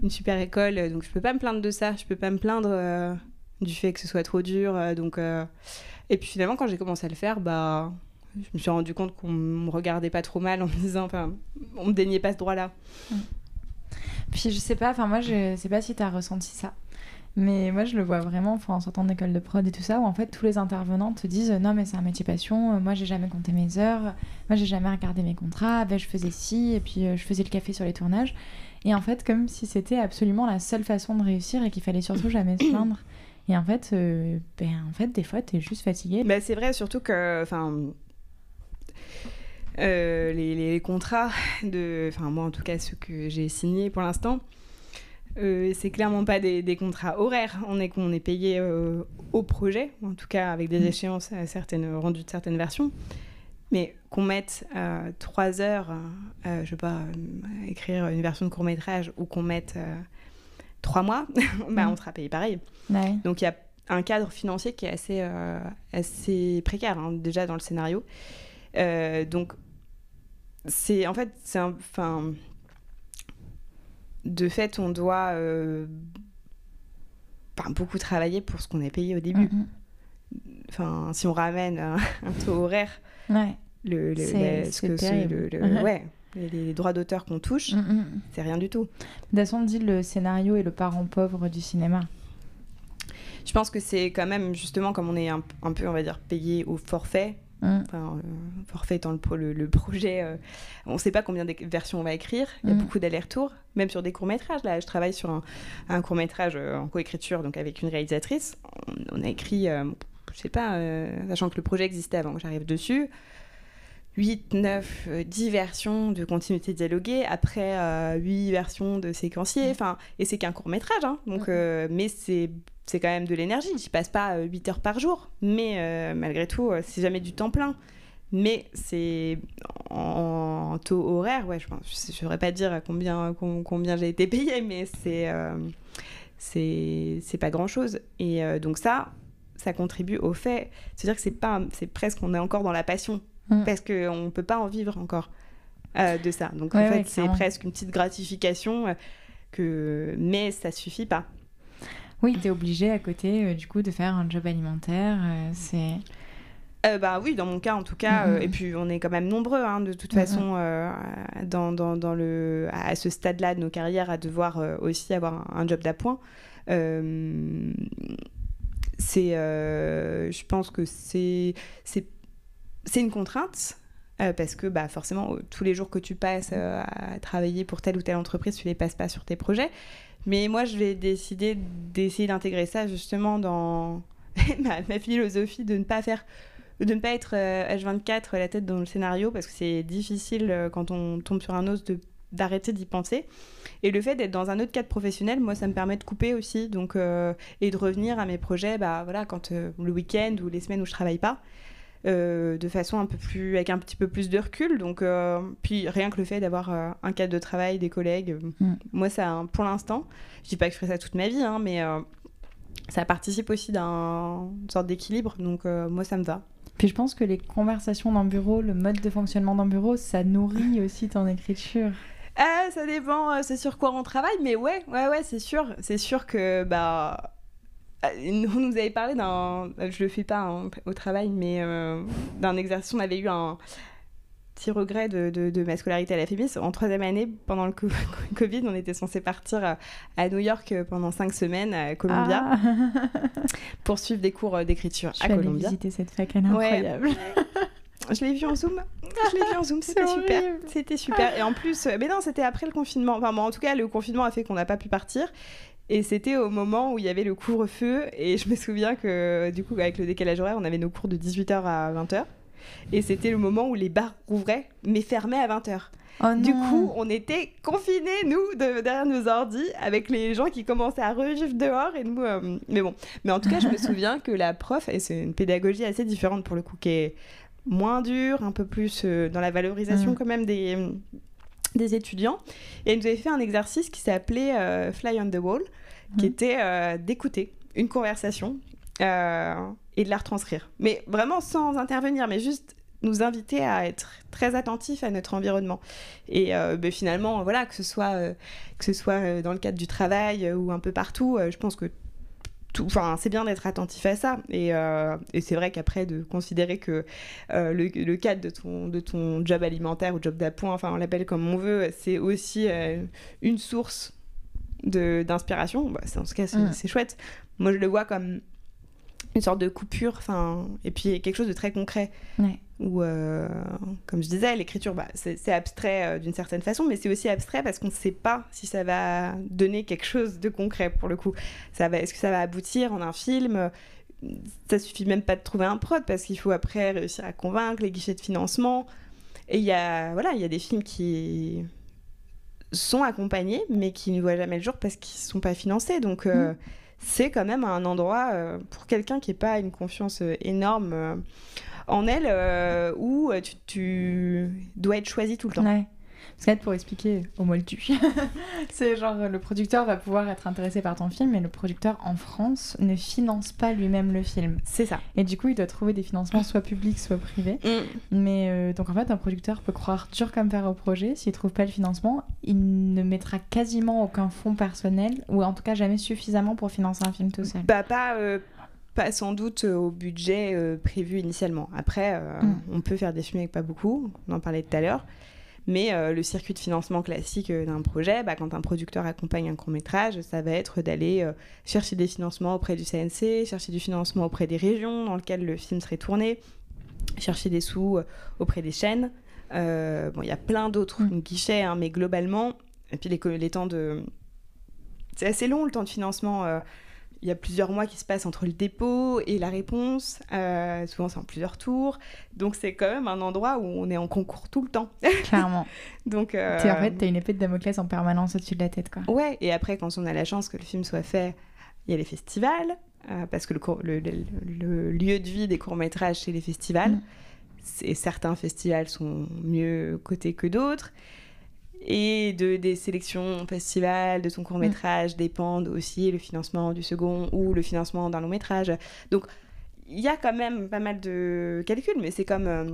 une super école, donc je peux pas me plaindre de ça, je peux pas me plaindre euh, du fait que ce soit trop dur. Euh, donc, euh. Et puis finalement, quand j'ai commencé à le faire, bah, je me suis rendu compte qu'on me regardait pas trop mal en me disant, enfin, on me déniait pas ce droit-là. Puis je sais pas, enfin, moi, je sais pas si tu as ressenti ça. Mais moi, je le vois vraiment en sortant d'école de prod et tout ça, où en fait, tous les intervenants te disent Non, mais c'est un métier passion, moi, j'ai jamais compté mes heures, moi, j'ai jamais regardé mes contrats, ben, je faisais ci, et puis je faisais le café sur les tournages. Et en fait, comme si c'était absolument la seule façon de réussir et qu'il fallait surtout jamais se plaindre. Et en fait, euh, ben, en fait, des fois, t'es juste fatigué. Ben, c'est vrai, surtout que, enfin, euh, les, contrats de, enfin moi en tout cas ceux que j'ai signés pour l'instant, euh, c'est clairement pas des, contrats horaires. On est qu'on est payé au projet, en tout cas avec des mm. échéances à certaines rendues de certaines versions. Mais qu'on mette euh, trois heures, euh, je sais pas, euh, écrire une version de court métrage ou qu'on mette trois mois, <laughs> bah, mm. on sera payé pareil. Donc il y a un cadre financier qui est assez, assez précaire hein, déjà dans le scénario. Donc c'est en fait, c'est enfin, de fait, on doit beaucoup travailler pour ce qu'on est payé au début. Mm, mm. Enfin, si on ramène un, taux horaire, ouais le, le, le, ouais, les, droits d'auteur qu'on touche, mm, mm. c'est rien du tout. Dasson dit le scénario est le parent pauvre du cinéma. Je pense que c'est quand même justement comme on est un, peu, on va dire, payé au forfait. Mm. Enfin, euh, forfait étant le, le, projet, euh, on ne sait pas combien de versions on va écrire. Il y a beaucoup d'allers-retours, même sur des courts métrages. Là, je travaille sur un, court métrage euh, en coécriture, donc avec une réalisatrice. On, a écrit, je sais pas, sachant que le projet existait avant que j'arrive dessus. 8, 9, 10 versions de continuité dialoguée, après 8 euh, versions de séquencier, enfin, et c'est qu'un court métrage, hein, donc, mais c'est c'est quand même de l'énergie, j'y passe pas 8 euh, heures par jour, mais malgré tout, c'est jamais du temps plein. Mais c'est en, taux horaire, ouais, je ne saurais pas dire combien, combien j'ai été payée, mais c'est c'est pas grand chose. Et donc ça, ça contribue au fait, c'est-à-dire que c'est pas, c'est presque, on est encore dans la passion Mm. parce qu'on ne peut pas en vivre encore euh, de ça. Donc en fait, c'est presque une petite gratification, euh, que... mais ça suffit pas. Oui, tu es obligé à côté, euh, du coup, de faire un job alimentaire. c'est. bah oui, dans mon cas en tout cas, mm, mm, et puis on est quand même nombreux hein, de toute façon dans, dans, dans, le, à ce stade-là de nos carrières à devoir aussi avoir un, un job d'appoint c'est, je pense que c'est, c'est, c'est une contrainte. parce que bah, forcément, tous les jours que tu passes à travailler pour telle ou telle entreprise, tu les passes pas sur tes projets. Mais moi, je vais décider d'essayer d'intégrer ça justement dans <laughs> ma, philosophie de ne pas faire de ne pas être H24 euh, la tête dans le scénario parce que c'est difficile euh, quand on tombe sur un os de d'arrêter d'y penser. Et le fait d'être dans un autre cadre professionnel, moi, ça me permet de couper aussi, donc euh, et de revenir à mes projets, bah voilà, quand le week-end ou les semaines où je travaille pas, de façon un peu plus, avec un petit peu plus de recul. Donc, puis rien que le fait d'avoir un cadre de travail, des collègues, mm. moi, ça, pour l'instant, je dis pas que je ferai ça toute ma vie, hein, mais ça participe aussi d'une sorte d'équilibre. Donc, moi, ça me va. Puis je pense que les conversations d'un bureau, le mode de fonctionnement d'un bureau, ça nourrit <laughs> aussi ton écriture. Ah, ça dépend, euh, c'est sur quoi on travaille, mais ouais, ouais, ouais, c'est sûr. C'est sûr que, bah. Euh, on nous avait parlé d'un. Je le fais pas hein, au travail, mais euh, d'un exercice. On avait eu un, petit regret de, de, ma scolarité à la FEMIS. En troisième année, pendant le <laughs> Covid, on était censé partir à New York pendant cinq semaines à Columbia ah. <laughs> pour suivre des cours d'écriture à Columbia. visiter cette fac, elle est incroyable. <laughs> Je l'ai vu en Zoom. Je l'ai vu en Zoom, c'était super. C'était super. Et en plus, mais non, c'était après le confinement. Enfin, bon, en tout cas, le confinement a fait qu'on n'a pas pu partir. Et c'était au moment où il y avait le couvre-feu. Et je me souviens que, du coup, avec le décalage horaire, on avait nos cours de 18h à 20h. Et c'était le moment où les bars rouvraient, mais fermaient à 20h. du coup, on était confinés, nous, derrière nos ordis, avec les gens qui commençaient à revivre dehors. Et nous, euh, mais bon. Mais en tout cas, je me <laughs> souviens que la prof, et c'est une pédagogie assez différente pour le coup, qui est moins dure, un peu plus euh, dans la valorisation mm. quand même des, des étudiants. Et elle nous avait fait un exercice qui s'appelait euh, Fly on the Wall, qui mm. était d'écouter une conversation et de la retranscrire. Mais vraiment sans intervenir, mais juste nous inviter à être très attentifs à notre environnement. Et euh, ben, finalement, voilà, que ce soit, euh, que ce soit euh, dans le cadre du travail ou un peu partout, je pense que Enfin, c'est bien d'être attentif à ça. Et, et c'est vrai qu'après, de considérer que le, le, cadre de ton, de ton job alimentaire ou job d'appoint, enfin, on l'appelle comme on veut, c'est aussi une source d'inspiration. Bah, dans ce cas, mmh. c'est chouette. Moi, je le vois comme une sorte de coupure, enfin, et puis quelque chose de très concret. Ouais. Où, euh, comme je disais, l'écriture, bah, c'est abstrait euh, d'une certaine façon, mais c'est aussi abstrait parce qu'on ne sait pas si ça va donner quelque chose de concret pour le coup. Ça va, est-ce que ça va aboutir en un film? Ça suffit même pas de trouver un prod parce qu'il faut après réussir à convaincre les guichets de financement. Et il y a, voilà, il y a des films qui sont accompagnés, mais qui ne voient jamais le jour parce qu'ils ne sont pas financés. Donc, euh, mmh c'est quand même un endroit euh, pour quelqu'un qui n'a pas une confiance euh, énorme euh, en elle où tu, dois être choisi tout le temps. Parce pour expliquer au moldu, <laughs> c'est genre le producteur va pouvoir être intéressé par ton film, mais le producteur en France ne finance pas lui-même le film. C'est ça. Et du coup, il doit trouver des financements soit publics, soit privés. Mm. Mais euh, donc en fait, un producteur peut croire dur comme fer au projet. S'il trouve pas le financement, il ne mettra quasiment aucun fonds personnel, ou en tout cas jamais suffisamment pour financer un film tout seul. Bah, pas. Euh, pas sans doute au budget euh, prévu initialement. Après, mm. on peut faire des films avec pas beaucoup, on en parlait tout à l'heure. Mais euh, le circuit de financement classique euh, d'un projet, bah, quand un producteur accompagne un court métrage, ça va être d'aller euh, chercher des financements auprès du CNC, chercher du financement auprès des régions dans lesquelles le film serait tourné, chercher des sous auprès des chaînes. bon, il y a plein d'autres mm. guichets, hein, mais globalement, et puis les, les temps de... C'est assez long le temps de financement il y a plusieurs mois qui se passent entre le dépôt et la réponse. Euh, souvent, c'est en plusieurs tours. Donc, c'est quand même un endroit où on est en concours tout le temps. <laughs> Clairement. Donc, euh... en fait, t'as une épée de Damoclès en permanence au-dessus de la tête, quoi. Ouais. Et après, quand on a la chance que le film soit fait, il y a les festivals. Euh, parce que le, le, lieu de vie des courts-métrages, c'est les festivals. Mm. Et certains festivals sont mieux cotés que d'autres et de, des sélections festivals, de son court métrage mm. dépendent aussi le financement du second ou le financement d'un long métrage. Donc il y a quand même pas mal de calculs, mais c'est comme euh,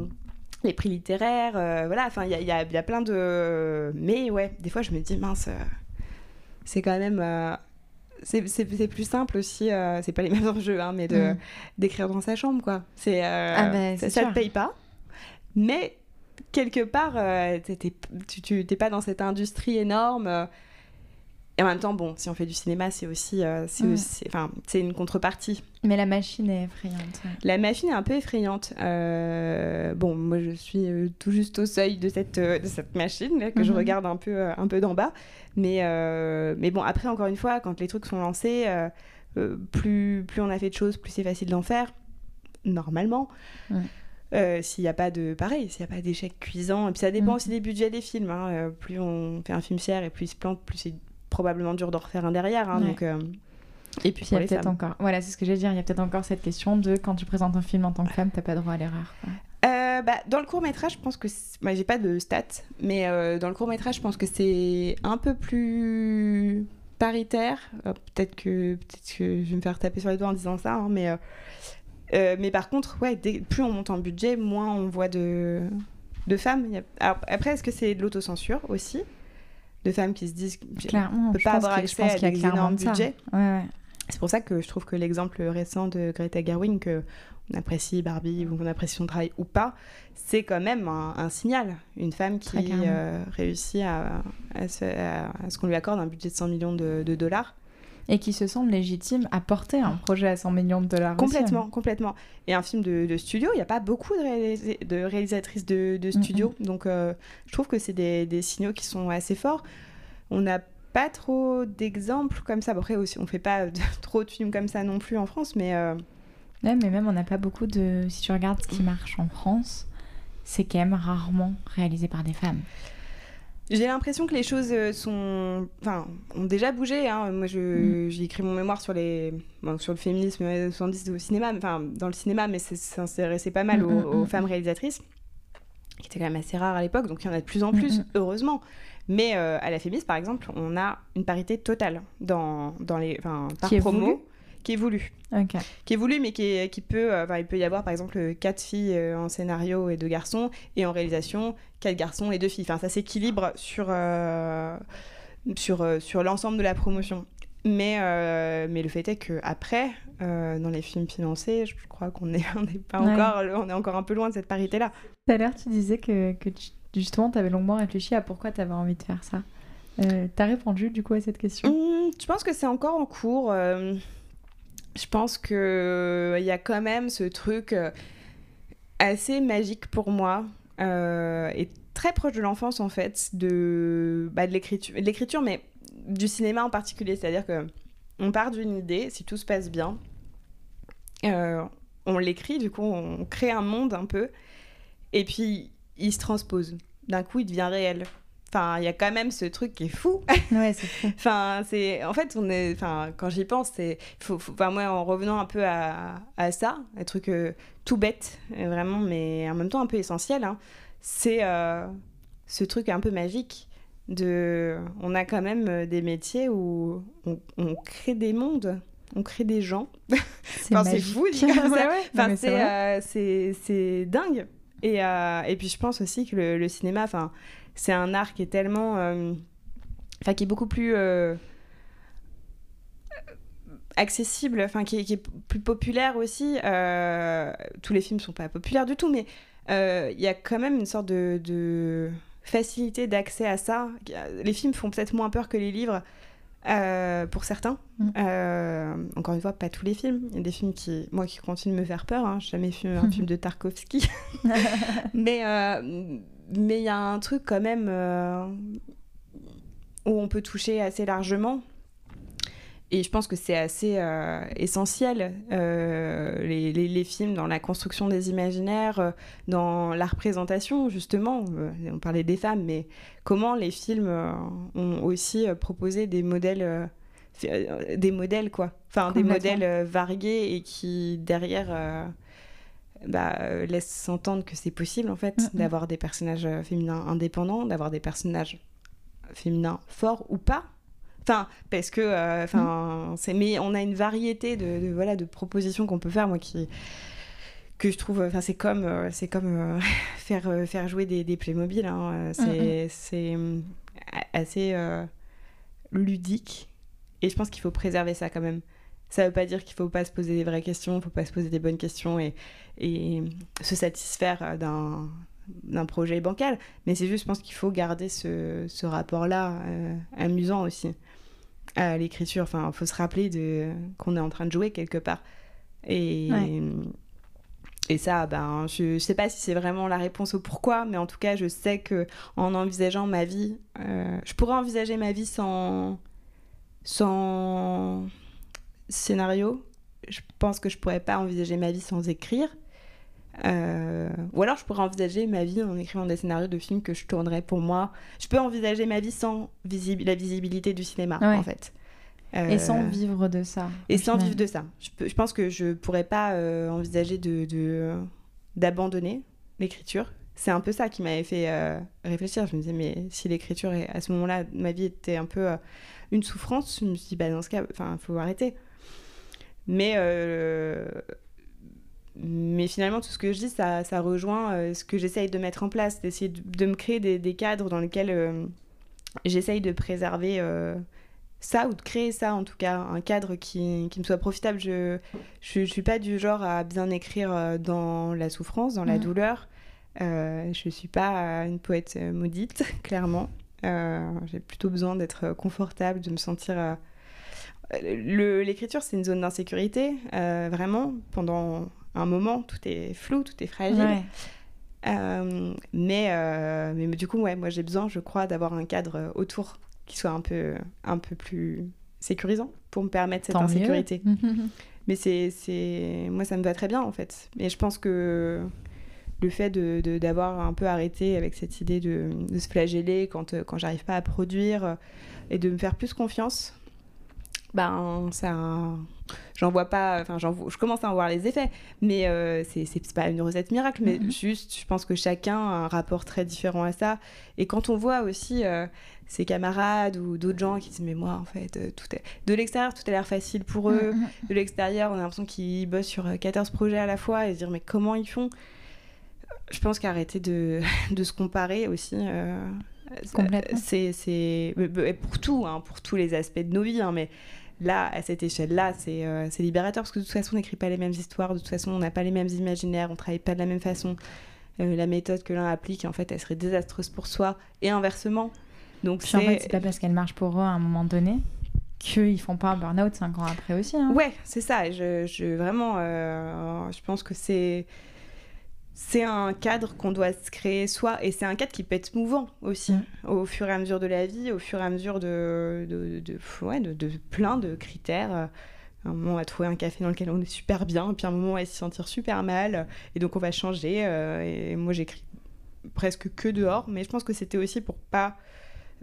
les prix littéraires, euh, voilà, enfin il y a, y, a, y a, plein de... Mais ouais, des fois je me dis, mince, euh, c'est quand même... c'est plus simple aussi, c'est pas les <laughs> mêmes enjeux, hein, mais mm. d'écrire dans sa chambre, quoi. C'est ah ben, ça ne paye pas, mais quelque part, euh, tu n'es pas dans cette industrie énorme. Euh, Et en même temps, bon, si on fait du cinéma, c'est aussi, euh, c'est une contrepartie. Mais la machine est effrayante. ouais. La machine est un peu effrayante. Euh, bon, moi, je suis euh, tout juste au seuil de cette, de cette machine là, que je Mhm. regarde un peu, un peu d'en bas. Mais, mais bon, après, encore une fois, quand les trucs sont lancés, plus, plus on a fait de choses, plus c'est facile d'en faire, normalement. Ouais. Euh, s'il n'y a pas de pareil, s'il n'y a pas d'échec cuisant, et puis ça dépend Mhm. aussi des budgets des films. hein. Euh, plus on fait un film cher et plus il se plante, plus c'est probablement dur d'en refaire un derrière. hein. Ouais. donc, euh, Et puis il y a peut-être encore. Voilà, c'est ce que j'ai dire. Il y a peut-être encore cette question de quand tu présentes un film en tant que femme, t'as pas droit à l'erreur. bah, dans le court métrage, je pense que moi j'ai pas de stats, mais dans le court métrage, je pense que c'est un peu plus paritaire. Peut-être que peut-être que je vais me faire taper sur les doigts en disant ça, hein, mais euh, mais par contre, ouais, dès- plus on monte en budget, moins on voit de de femmes. Alors, après, est-ce que c'est de l'autocensure aussi, de femmes qui se disent Clairement. on peut pas avoir accès à des énormes de budgets. Ouais, ouais. C'est pour ça que je trouve que l'exemple récent de Greta Gerwig, que on apprécie Barbie ou qu'on apprécie son travail ou pas, c'est quand même un, un signal. Une femme qui euh, réussit à, à se- à- à ce qu'on lui accorde un budget de 100 millions de, de dollars. Et qui se semble légitime à porter un projet à 100 millions de dollars. aussi. Complètement, complètement. Et un film de, de studio, il n'y a pas beaucoup de, réalis- de réalisatrices de, de studio. Donc euh, je trouve que c'est des, des signaux qui sont assez forts. On n'a pas trop d'exemples comme ça. Après aussi, on fait pas <laughs> trop de films comme ça non plus en France, mais... euh, Ouais, mais même on n'a pas beaucoup de. Si tu regardes ce qui marche en France, c'est quand même rarement réalisé par des femmes. J'ai l'impression que les choses euh, sont, enfin, ont déjà bougé. hein. Moi, je- j'ai écrit mon mémoire sur les, bon, sur le féminisme des années 70 au cinéma, enfin dans le cinéma, mais ça s'intéressait pas mal Mm, aux, mm, aux mm. femmes réalisatrices, qui étaient quand même assez rares à l'époque. Donc il y en a de plus en plus, Mm, mm. heureusement. Mais euh, à la Fémis, par exemple, on a une parité totale dans, dans les, enfin, par Qui promo, qui est voulue Ok. qui est voulu, mais qui, est- qui peut, euh, enfin, il peut y avoir par exemple quatre filles euh, en scénario et deux garçons, et en réalisation quatre garçons et deux filles. Enfin, ça s'équilibre sur euh, sur euh, sur l'ensemble de la promotion. Mais euh, mais le fait est que après, euh, dans les films financés, je crois qu'on est <laughs> on pas Ouais. encore, on est encore un peu loin de cette parité là. Tout à l'heure, tu disais que, que tu- justement, tu avais longuement réfléchi à pourquoi tu avais envie de faire ça. Euh, T'as répondu du coup à cette question? Hum, je pense que c'est encore en cours. Euh, je pense que il y a quand même ce truc euh, assez magique pour moi euh, et très proche de l'enfance en fait, de, bah, de l'écriture, mais du cinéma en particulier. C'est-à-dire que on part d'une idée, si tout se passe bien, euh, on l'écrit, du coup on crée un monde un peu, et puis il se transpose. D'un coup, il devient réel. Enfin, il y a quand même ce truc qui est fou. Ouais, c'est fou. <laughs> Enfin, c'est en fait on est enfin quand j'y pense c'est faut, faut- enfin moi en revenant un peu à, à ça, un truc euh, tout bête euh, vraiment mais en même temps un peu essentiel hein, c'est euh, ce truc un peu magique de on a quand même des métiers où on, on crée des mondes, on crée des gens. <laughs> C'est Enfin, fou, dit comme <laughs> ça. Ouais, Enfin, c'est euh, dingue. Et, euh, et puis je pense aussi que le, le cinéma, enfin, c'est un art qui est tellement, euh, enfin, qui est beaucoup plus euh, accessible, enfin, qui, est- qui est plus populaire aussi. Euh, tous les films sont pas populaires du tout, mais euh, il y a quand même une sorte de, de facilité d'accès à ça. Les films font peut-être moins peur que les livres. euh, pour certains, Mm. Encore une fois, pas tous les films. Il y a des films qui, moi, qui continuent de me faire peur. Hein. J'ai jamais vu un <laughs> film de Tarkovsky. <laughs> mais mais il y a un truc quand même euh, où on peut toucher assez largement. Et je pense que c'est assez euh, essentiel, euh, les, les- les films, dans la construction des imaginaires, dans la représentation, justement. On parlait des femmes, mais comment les films ont aussi proposé des modèles, des modèles, quoi. Enfin, des modèles variés et qui, derrière, bah, euh, laissent s'entendre que c'est possible, en fait, d'avoir des personnages euh, féminins indépendants, d'avoir des personnages féminins forts ou pas. Enfin, parce que, euh, enfin, c'est, mais on a une variété de, de, voilà, de propositions qu'on peut faire, moi, qui que je trouve, enfin, c'est comme, euh, c'est comme euh, <laughs> faire, euh, faire jouer des, des Playmobil, hein, euh, c'est, assez euh, ludique, et je pense qu'il faut préserver ça quand même. Ça veut pas dire qu'il faut pas se poser des vraies questions, il faut pas se poser des bonnes questions et, et se satisfaire euh, d'un d'un projet bancal, mais c'est juste, je pense qu'il faut garder ce, ce rapport-là euh, amusant aussi. à l'écriture. Enfin, il faut se rappeler de qu'on est en train de jouer quelque part. Et, et ça, ben, je, ne sais pas si c'est vraiment la réponse au pourquoi, mais en tout cas, je sais que en envisageant ma vie, euh, je pourrais envisager ma vie sans, sans scénario. Je pense que je pourrais pas envisager ma vie sans écrire. Euh, ou alors je pourrais envisager ma vie en écrivant des scénarios de films que je tournerais pour moi. Je peux envisager ma vie sans la visibilité du cinéma, en fait. et sans euh, vivre de ça. Et sans vivre de ça. Je, je, pense que je pourrais pas euh, envisager de d'abandonner l'écriture. C'est un peu ça qui m'avait fait réfléchir. Je me disais, mais si l'écriture, à ce moment-là, ma vie était un peu une souffrance, je me suis dit, bah, dans ce cas, il faut arrêter. Mais mais finalement, tout ce que je dis, ça, ça rejoint euh, ce que j'essaye de mettre en place, d'essayer de, me créer des, des, cadres dans lesquels euh, j'essaye de préserver euh, ça, ou de créer ça en tout cas, un cadre qui, qui me soit profitable. Je ne suis pas du genre à bien écrire dans la souffrance, dans la mmh. douleur. je ne suis pas une poète maudite, <laughs> clairement. J'ai plutôt besoin d'être confortable, de me sentir... L'écriture, c'est une zone d'insécurité, vraiment, pendant un moment, tout est flou, tout est fragile. Euh, mais, euh, mais du coup, ouais, moi j'ai besoin, je crois, d'avoir un cadre autour qui soit un peu, un peu plus sécurisant pour me permettre cette insécurité. <laughs> mais c'est, moi ça me va très bien en fait. Et je pense que le fait de, d'avoir un peu arrêté avec cette idée de, de se flageller quand, quand j'arrive pas à produire et de me faire plus confiance, ben ça j'en vois pas enfin je commence à en voir les effets mais euh, c'est pas une recette miracle mais mm-hmm. juste je pense que chacun a un rapport très différent à ça et quand on voit aussi euh, ses camarades ou d'autres gens qui disent mais moi en fait euh, tout est de l'extérieur tout a l'air facile pour eux mm-hmm. de l'extérieur on a l'impression qu'ils bossent sur 14 projets à la fois et se dire mais comment ils font? Je pense qu'arrêter de, <laughs> de se comparer aussi c'est pour tout hein, pour tous les aspects de nos vies hein, mais là, à cette échelle-là, euh, c'est libérateur parce que de toute façon, on n'écrit pas les mêmes histoires, de toute façon, on n'a pas les mêmes imaginaires, on travaille pas de la même façon. Euh, la méthode que l'un applique, en fait, elle serait désastreuse pour soi et inversement. Donc, c'est en fait, c'est pas parce qu'elle marche pour eux à un moment donné qu'ils font pas un burn-out cinq ans après aussi. Hein. Ouais, c'est ça. Je, je vraiment, euh, je pense que c'est c'est un cadre qu'on doit se créer soi, et c'est un cadre qui peut être mouvant aussi, mm. au fur et à mesure de la vie, au fur et à mesure de, de, de, ouais, de, plein de critères. Euh, un moment, on va trouver un café dans lequel on est super bien, puis un moment, on va se sentir super mal, et donc on va changer. Euh, et moi, j'écris presque que dehors, mais je pense que c'était aussi pour pas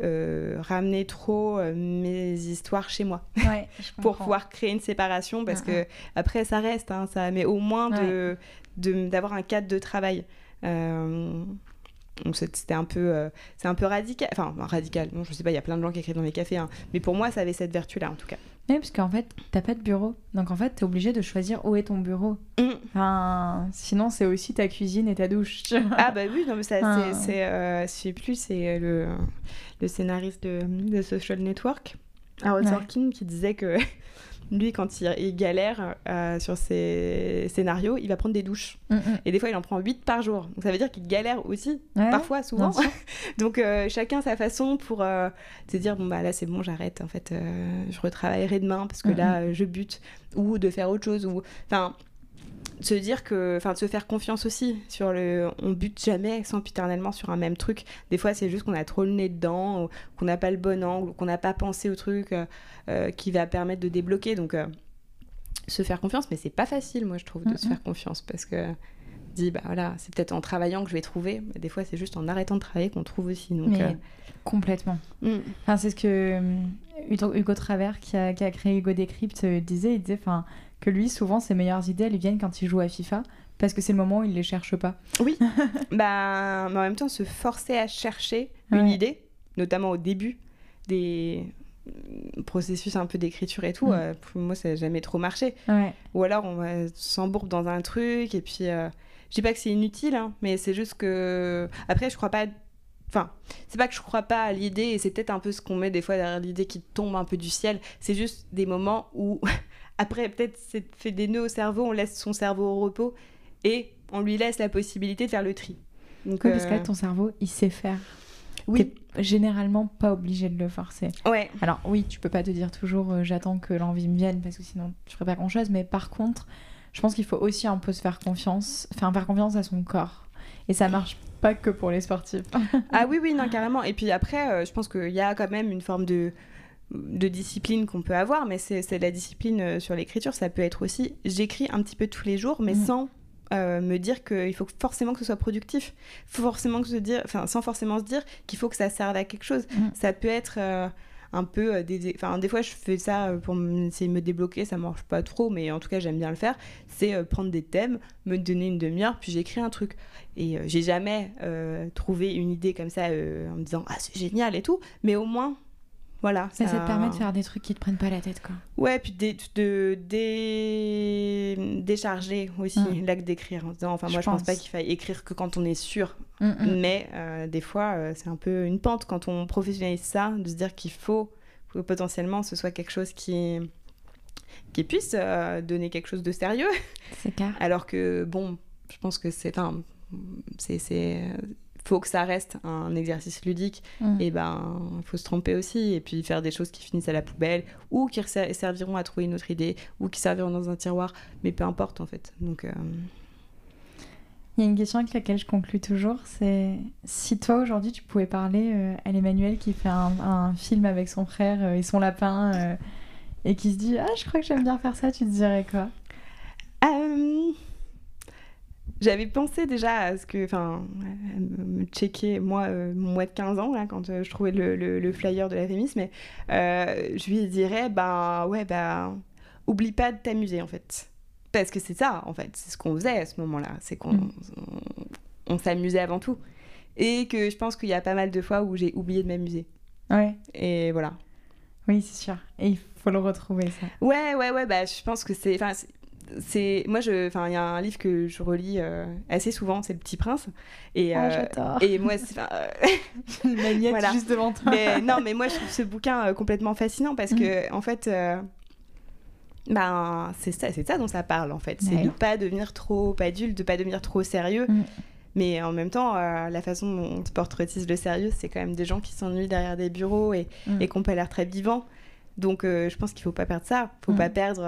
euh, ramener trop mes histoires chez moi <laughs> pour pouvoir créer une séparation parce mm, que mm. après ça reste hein, ça mais au moins de d'avoir un cadre de travail. Euh, c'était un peu euh, c'est un peu radical enfin radical. Non je sais pas il y a plein de gens qui écrivent dans les cafés hein. mais pour moi ça avait cette vertu là en tout cas. Oui parce qu'en fait t'as pas de bureau. Donc en fait t'es obligé de choisir où est ton bureau. Mm. enfin, sinon c'est aussi ta cuisine et ta douche ah bah oui non mais ça c'est euh, je sais plus c'est le, le scénariste de, de Social Network Harold Sorkin qui disait que lui, quand il, galère euh, sur ses scénarios, il va prendre des douches. Mm, mm. Et des fois, il en prend 8 par jour. Donc ça veut dire qu'il galère aussi, parfois, souvent. <laughs> Donc euh, chacun sa façon pour euh, se dire bon, bah là, c'est bon, j'arrête. En fait, je retravaillerai demain parce que mm, là, je bute. Ou de faire autre chose. Ou... Enfin, se dire que enfin de se faire confiance aussi sur le on bute jamais sempiternellement sur un même truc. Des fois c'est juste qu'on a trop le nez dedans qu'on n'a pas le bon angle qu'on n'a pas pensé au truc euh, euh, qui va permettre de débloquer. Donc euh, se faire confiance mais c'est pas facile moi je trouve de se faire confiance parce que dit bah voilà c'est peut-être en travaillant que je vais trouver mais des fois c'est juste en arrêtant de travailler qu'on trouve aussi. Donc complètement. Mm. enfin c'est ce que Hugo Travers qui a, qui a créé Hugo Décrypte disait il disait enfin que lui, souvent, ses meilleures idées, elles viennent quand il joue à FIFA, parce que c'est le moment où il les cherche pas. Oui, <laughs> bah, mais en même temps, se forcer à chercher une idée, notamment au début des processus un peu d'écriture et tout, mm. euh, pour moi, ça n'a jamais trop marché. Ou alors, on s'embourbe dans un truc, et puis, euh, je dis pas que c'est inutile, hein, mais c'est juste que... Après, je crois pas Enfin, c'est pas que je crois pas à l'idée, et c'est peut-être un peu ce qu'on met des fois derrière l'idée qui tombe un peu du ciel. C'est juste des moments où <laughs> après, peut-être, c'est fait des nœuds au cerveau, on laisse son cerveau au repos et on lui laisse la possibilité de faire le tri. Donc, parce que euh, ton cerveau, il sait faire. oui. généralement pas obligé de le forcer. Ouais. Alors oui, tu peux pas te dire toujours euh, j'attends que l'envie me vienne parce que sinon tu ferais pas grand chose. Mais par contre, je pense qu'il faut aussi un peu se faire confiance, faire faire confiance à son corps. Et ça marche pas que pour les sportifs. ah oui, oui, non, carrément. Et puis après, euh, je pense qu'il y a quand même une forme de de discipline qu'on peut avoir, mais c'est la discipline euh, sur l'écriture. Ça peut être aussi, j'écris un petit peu tous les jours, mais mm. sans euh, me dire qu'il faut forcément que ce soit productif, forcément que se dire, enfin, sans forcément se dire qu'il faut que ça serve à quelque chose. Mm. Ça peut être euh, un peu des, enfin, des fois je fais ça pour essayer de me débloquer, ça marche pas trop, mais en tout cas j'aime bien le faire. C'est prendre des thèmes, me donner une demi-heure, puis j'écris un truc. Et j'ai jamais trouvé une idée comme ça en me disant ah c'est génial et tout, mais au moins voilà. Ça, te permet de faire des trucs qui te prennent pas la tête, quoi. Ouais, puis de, de, décharger aussi mm. l'acte d'écrire. enfin, moi, je pense pas qu'il faille écrire que quand on est sûr. Mm, mm. Mais euh, des fois, euh, c'est un peu une pente quand on professionnalise ça, de se dire qu'il faut que potentiellement ce soit quelque chose qui, qui puisse euh, donner quelque chose de sérieux. C'est clair. Alors que, bon, je pense que c'est. Enfin, c'est faut que ça reste un exercice ludique, mm. et ben il faut se tromper aussi et puis faire des choses qui finissent à la poubelle ou qui serviront à trouver une autre idée ou qui serviront dans un tiroir, mais peu importe en fait. Donc euh, il y a une question avec laquelle je conclue toujours, c'est si toi aujourd'hui tu pouvais parler euh, à l'Emmanuel qui fait un, film avec son frère euh, et son lapin et qui se dit ah je crois que j'aime bien faire ça, tu te dirais quoi? J'avais pensé déjà à ce que, enfin, me checker, moi, euh, mon mois de 15 ans, là, quand euh, je trouvais le, le, flyer de la Fémis, mais euh, je lui dirais, ben ouais, ben, oublie pas de t'amuser, en fait. Parce que c'est ça, en fait, c'est ce qu'on faisait à ce moment-là, c'est qu'on mm. on, s'amusait avant tout. Et que je pense qu'il y a pas mal de fois où j'ai oublié de m'amuser. Ouais. Et voilà. Oui, c'est sûr. Et il faut le retrouver, ça. Ouais, ouais, ouais, bah, je pense que c'est c'est moi je enfin il y a un livre que je relis euh, assez souvent c'est le Petit Prince et ah, euh, et moi c'est une <laughs> voilà. juste devant toi mais, non mais moi je trouve ce bouquin euh, complètement fascinant parce que mm. en fait ben c'est ça c'est ça dont ça parle en fait c'est de pas devenir trop adulte de pas devenir trop sérieux mm. Mais en même temps, la façon dont on portraitise le sérieux, c'est quand même des gens qui s'ennuient derrière des bureaux et, mm. et qui n'ont pas l'air très vivants. Donc je pense qu'il ne faut pas perdre ça. Il ne faut pas perdre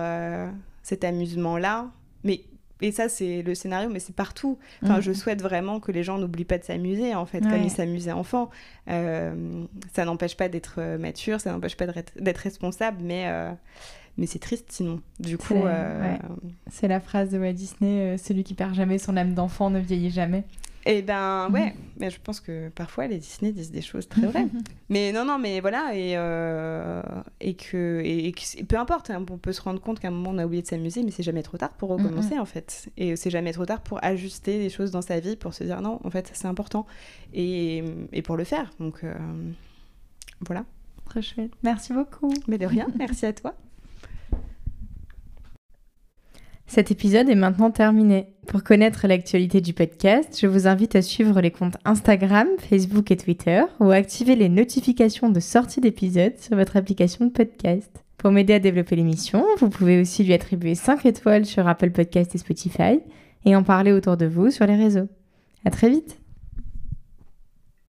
cet amusement-là. Mais et ça, c'est le scénario, mais c'est partout. Enfin, mhm. je souhaite vraiment que les gens n'oublient pas de s'amuser, en fait, comme ils s'amusaient enfant. Euh, ça n'empêche pas d'être euh, mature, ça n'empêche pas d'être responsable, mais, euh, mais c'est triste sinon. Du coup. C'est la phrase de Walt Disney celui qui perd jamais son âme d'enfant ne vieillit jamais. Eh ben ouais, mhm. mais je pense que parfois les Disney disent des choses très vraies. <laughs> mais non, non, mais voilà, et, euh, et, que, et, peu importe, hein, on peut se rendre compte qu'à un moment on a oublié de s'amuser, mais c'est jamais trop tard pour recommencer en fait. Et c'est jamais trop tard pour ajuster les choses dans sa vie, pour se dire non, en fait c'est important, et, et, pour le faire. Donc euh, voilà. Très chouette. Merci beaucoup. Mais de rien, <laughs> merci à toi. Cet épisode est maintenant terminé. Pour connaître l'actualité du podcast, je vous invite à suivre les comptes Instagram, Facebook et Twitter ou à activer les notifications de sortie d'épisodes sur votre application de podcast. Pour m'aider à développer l'émission, vous pouvez aussi lui attribuer 5 étoiles sur Apple Podcast et Spotify et en parler autour de vous sur les réseaux. À très vite!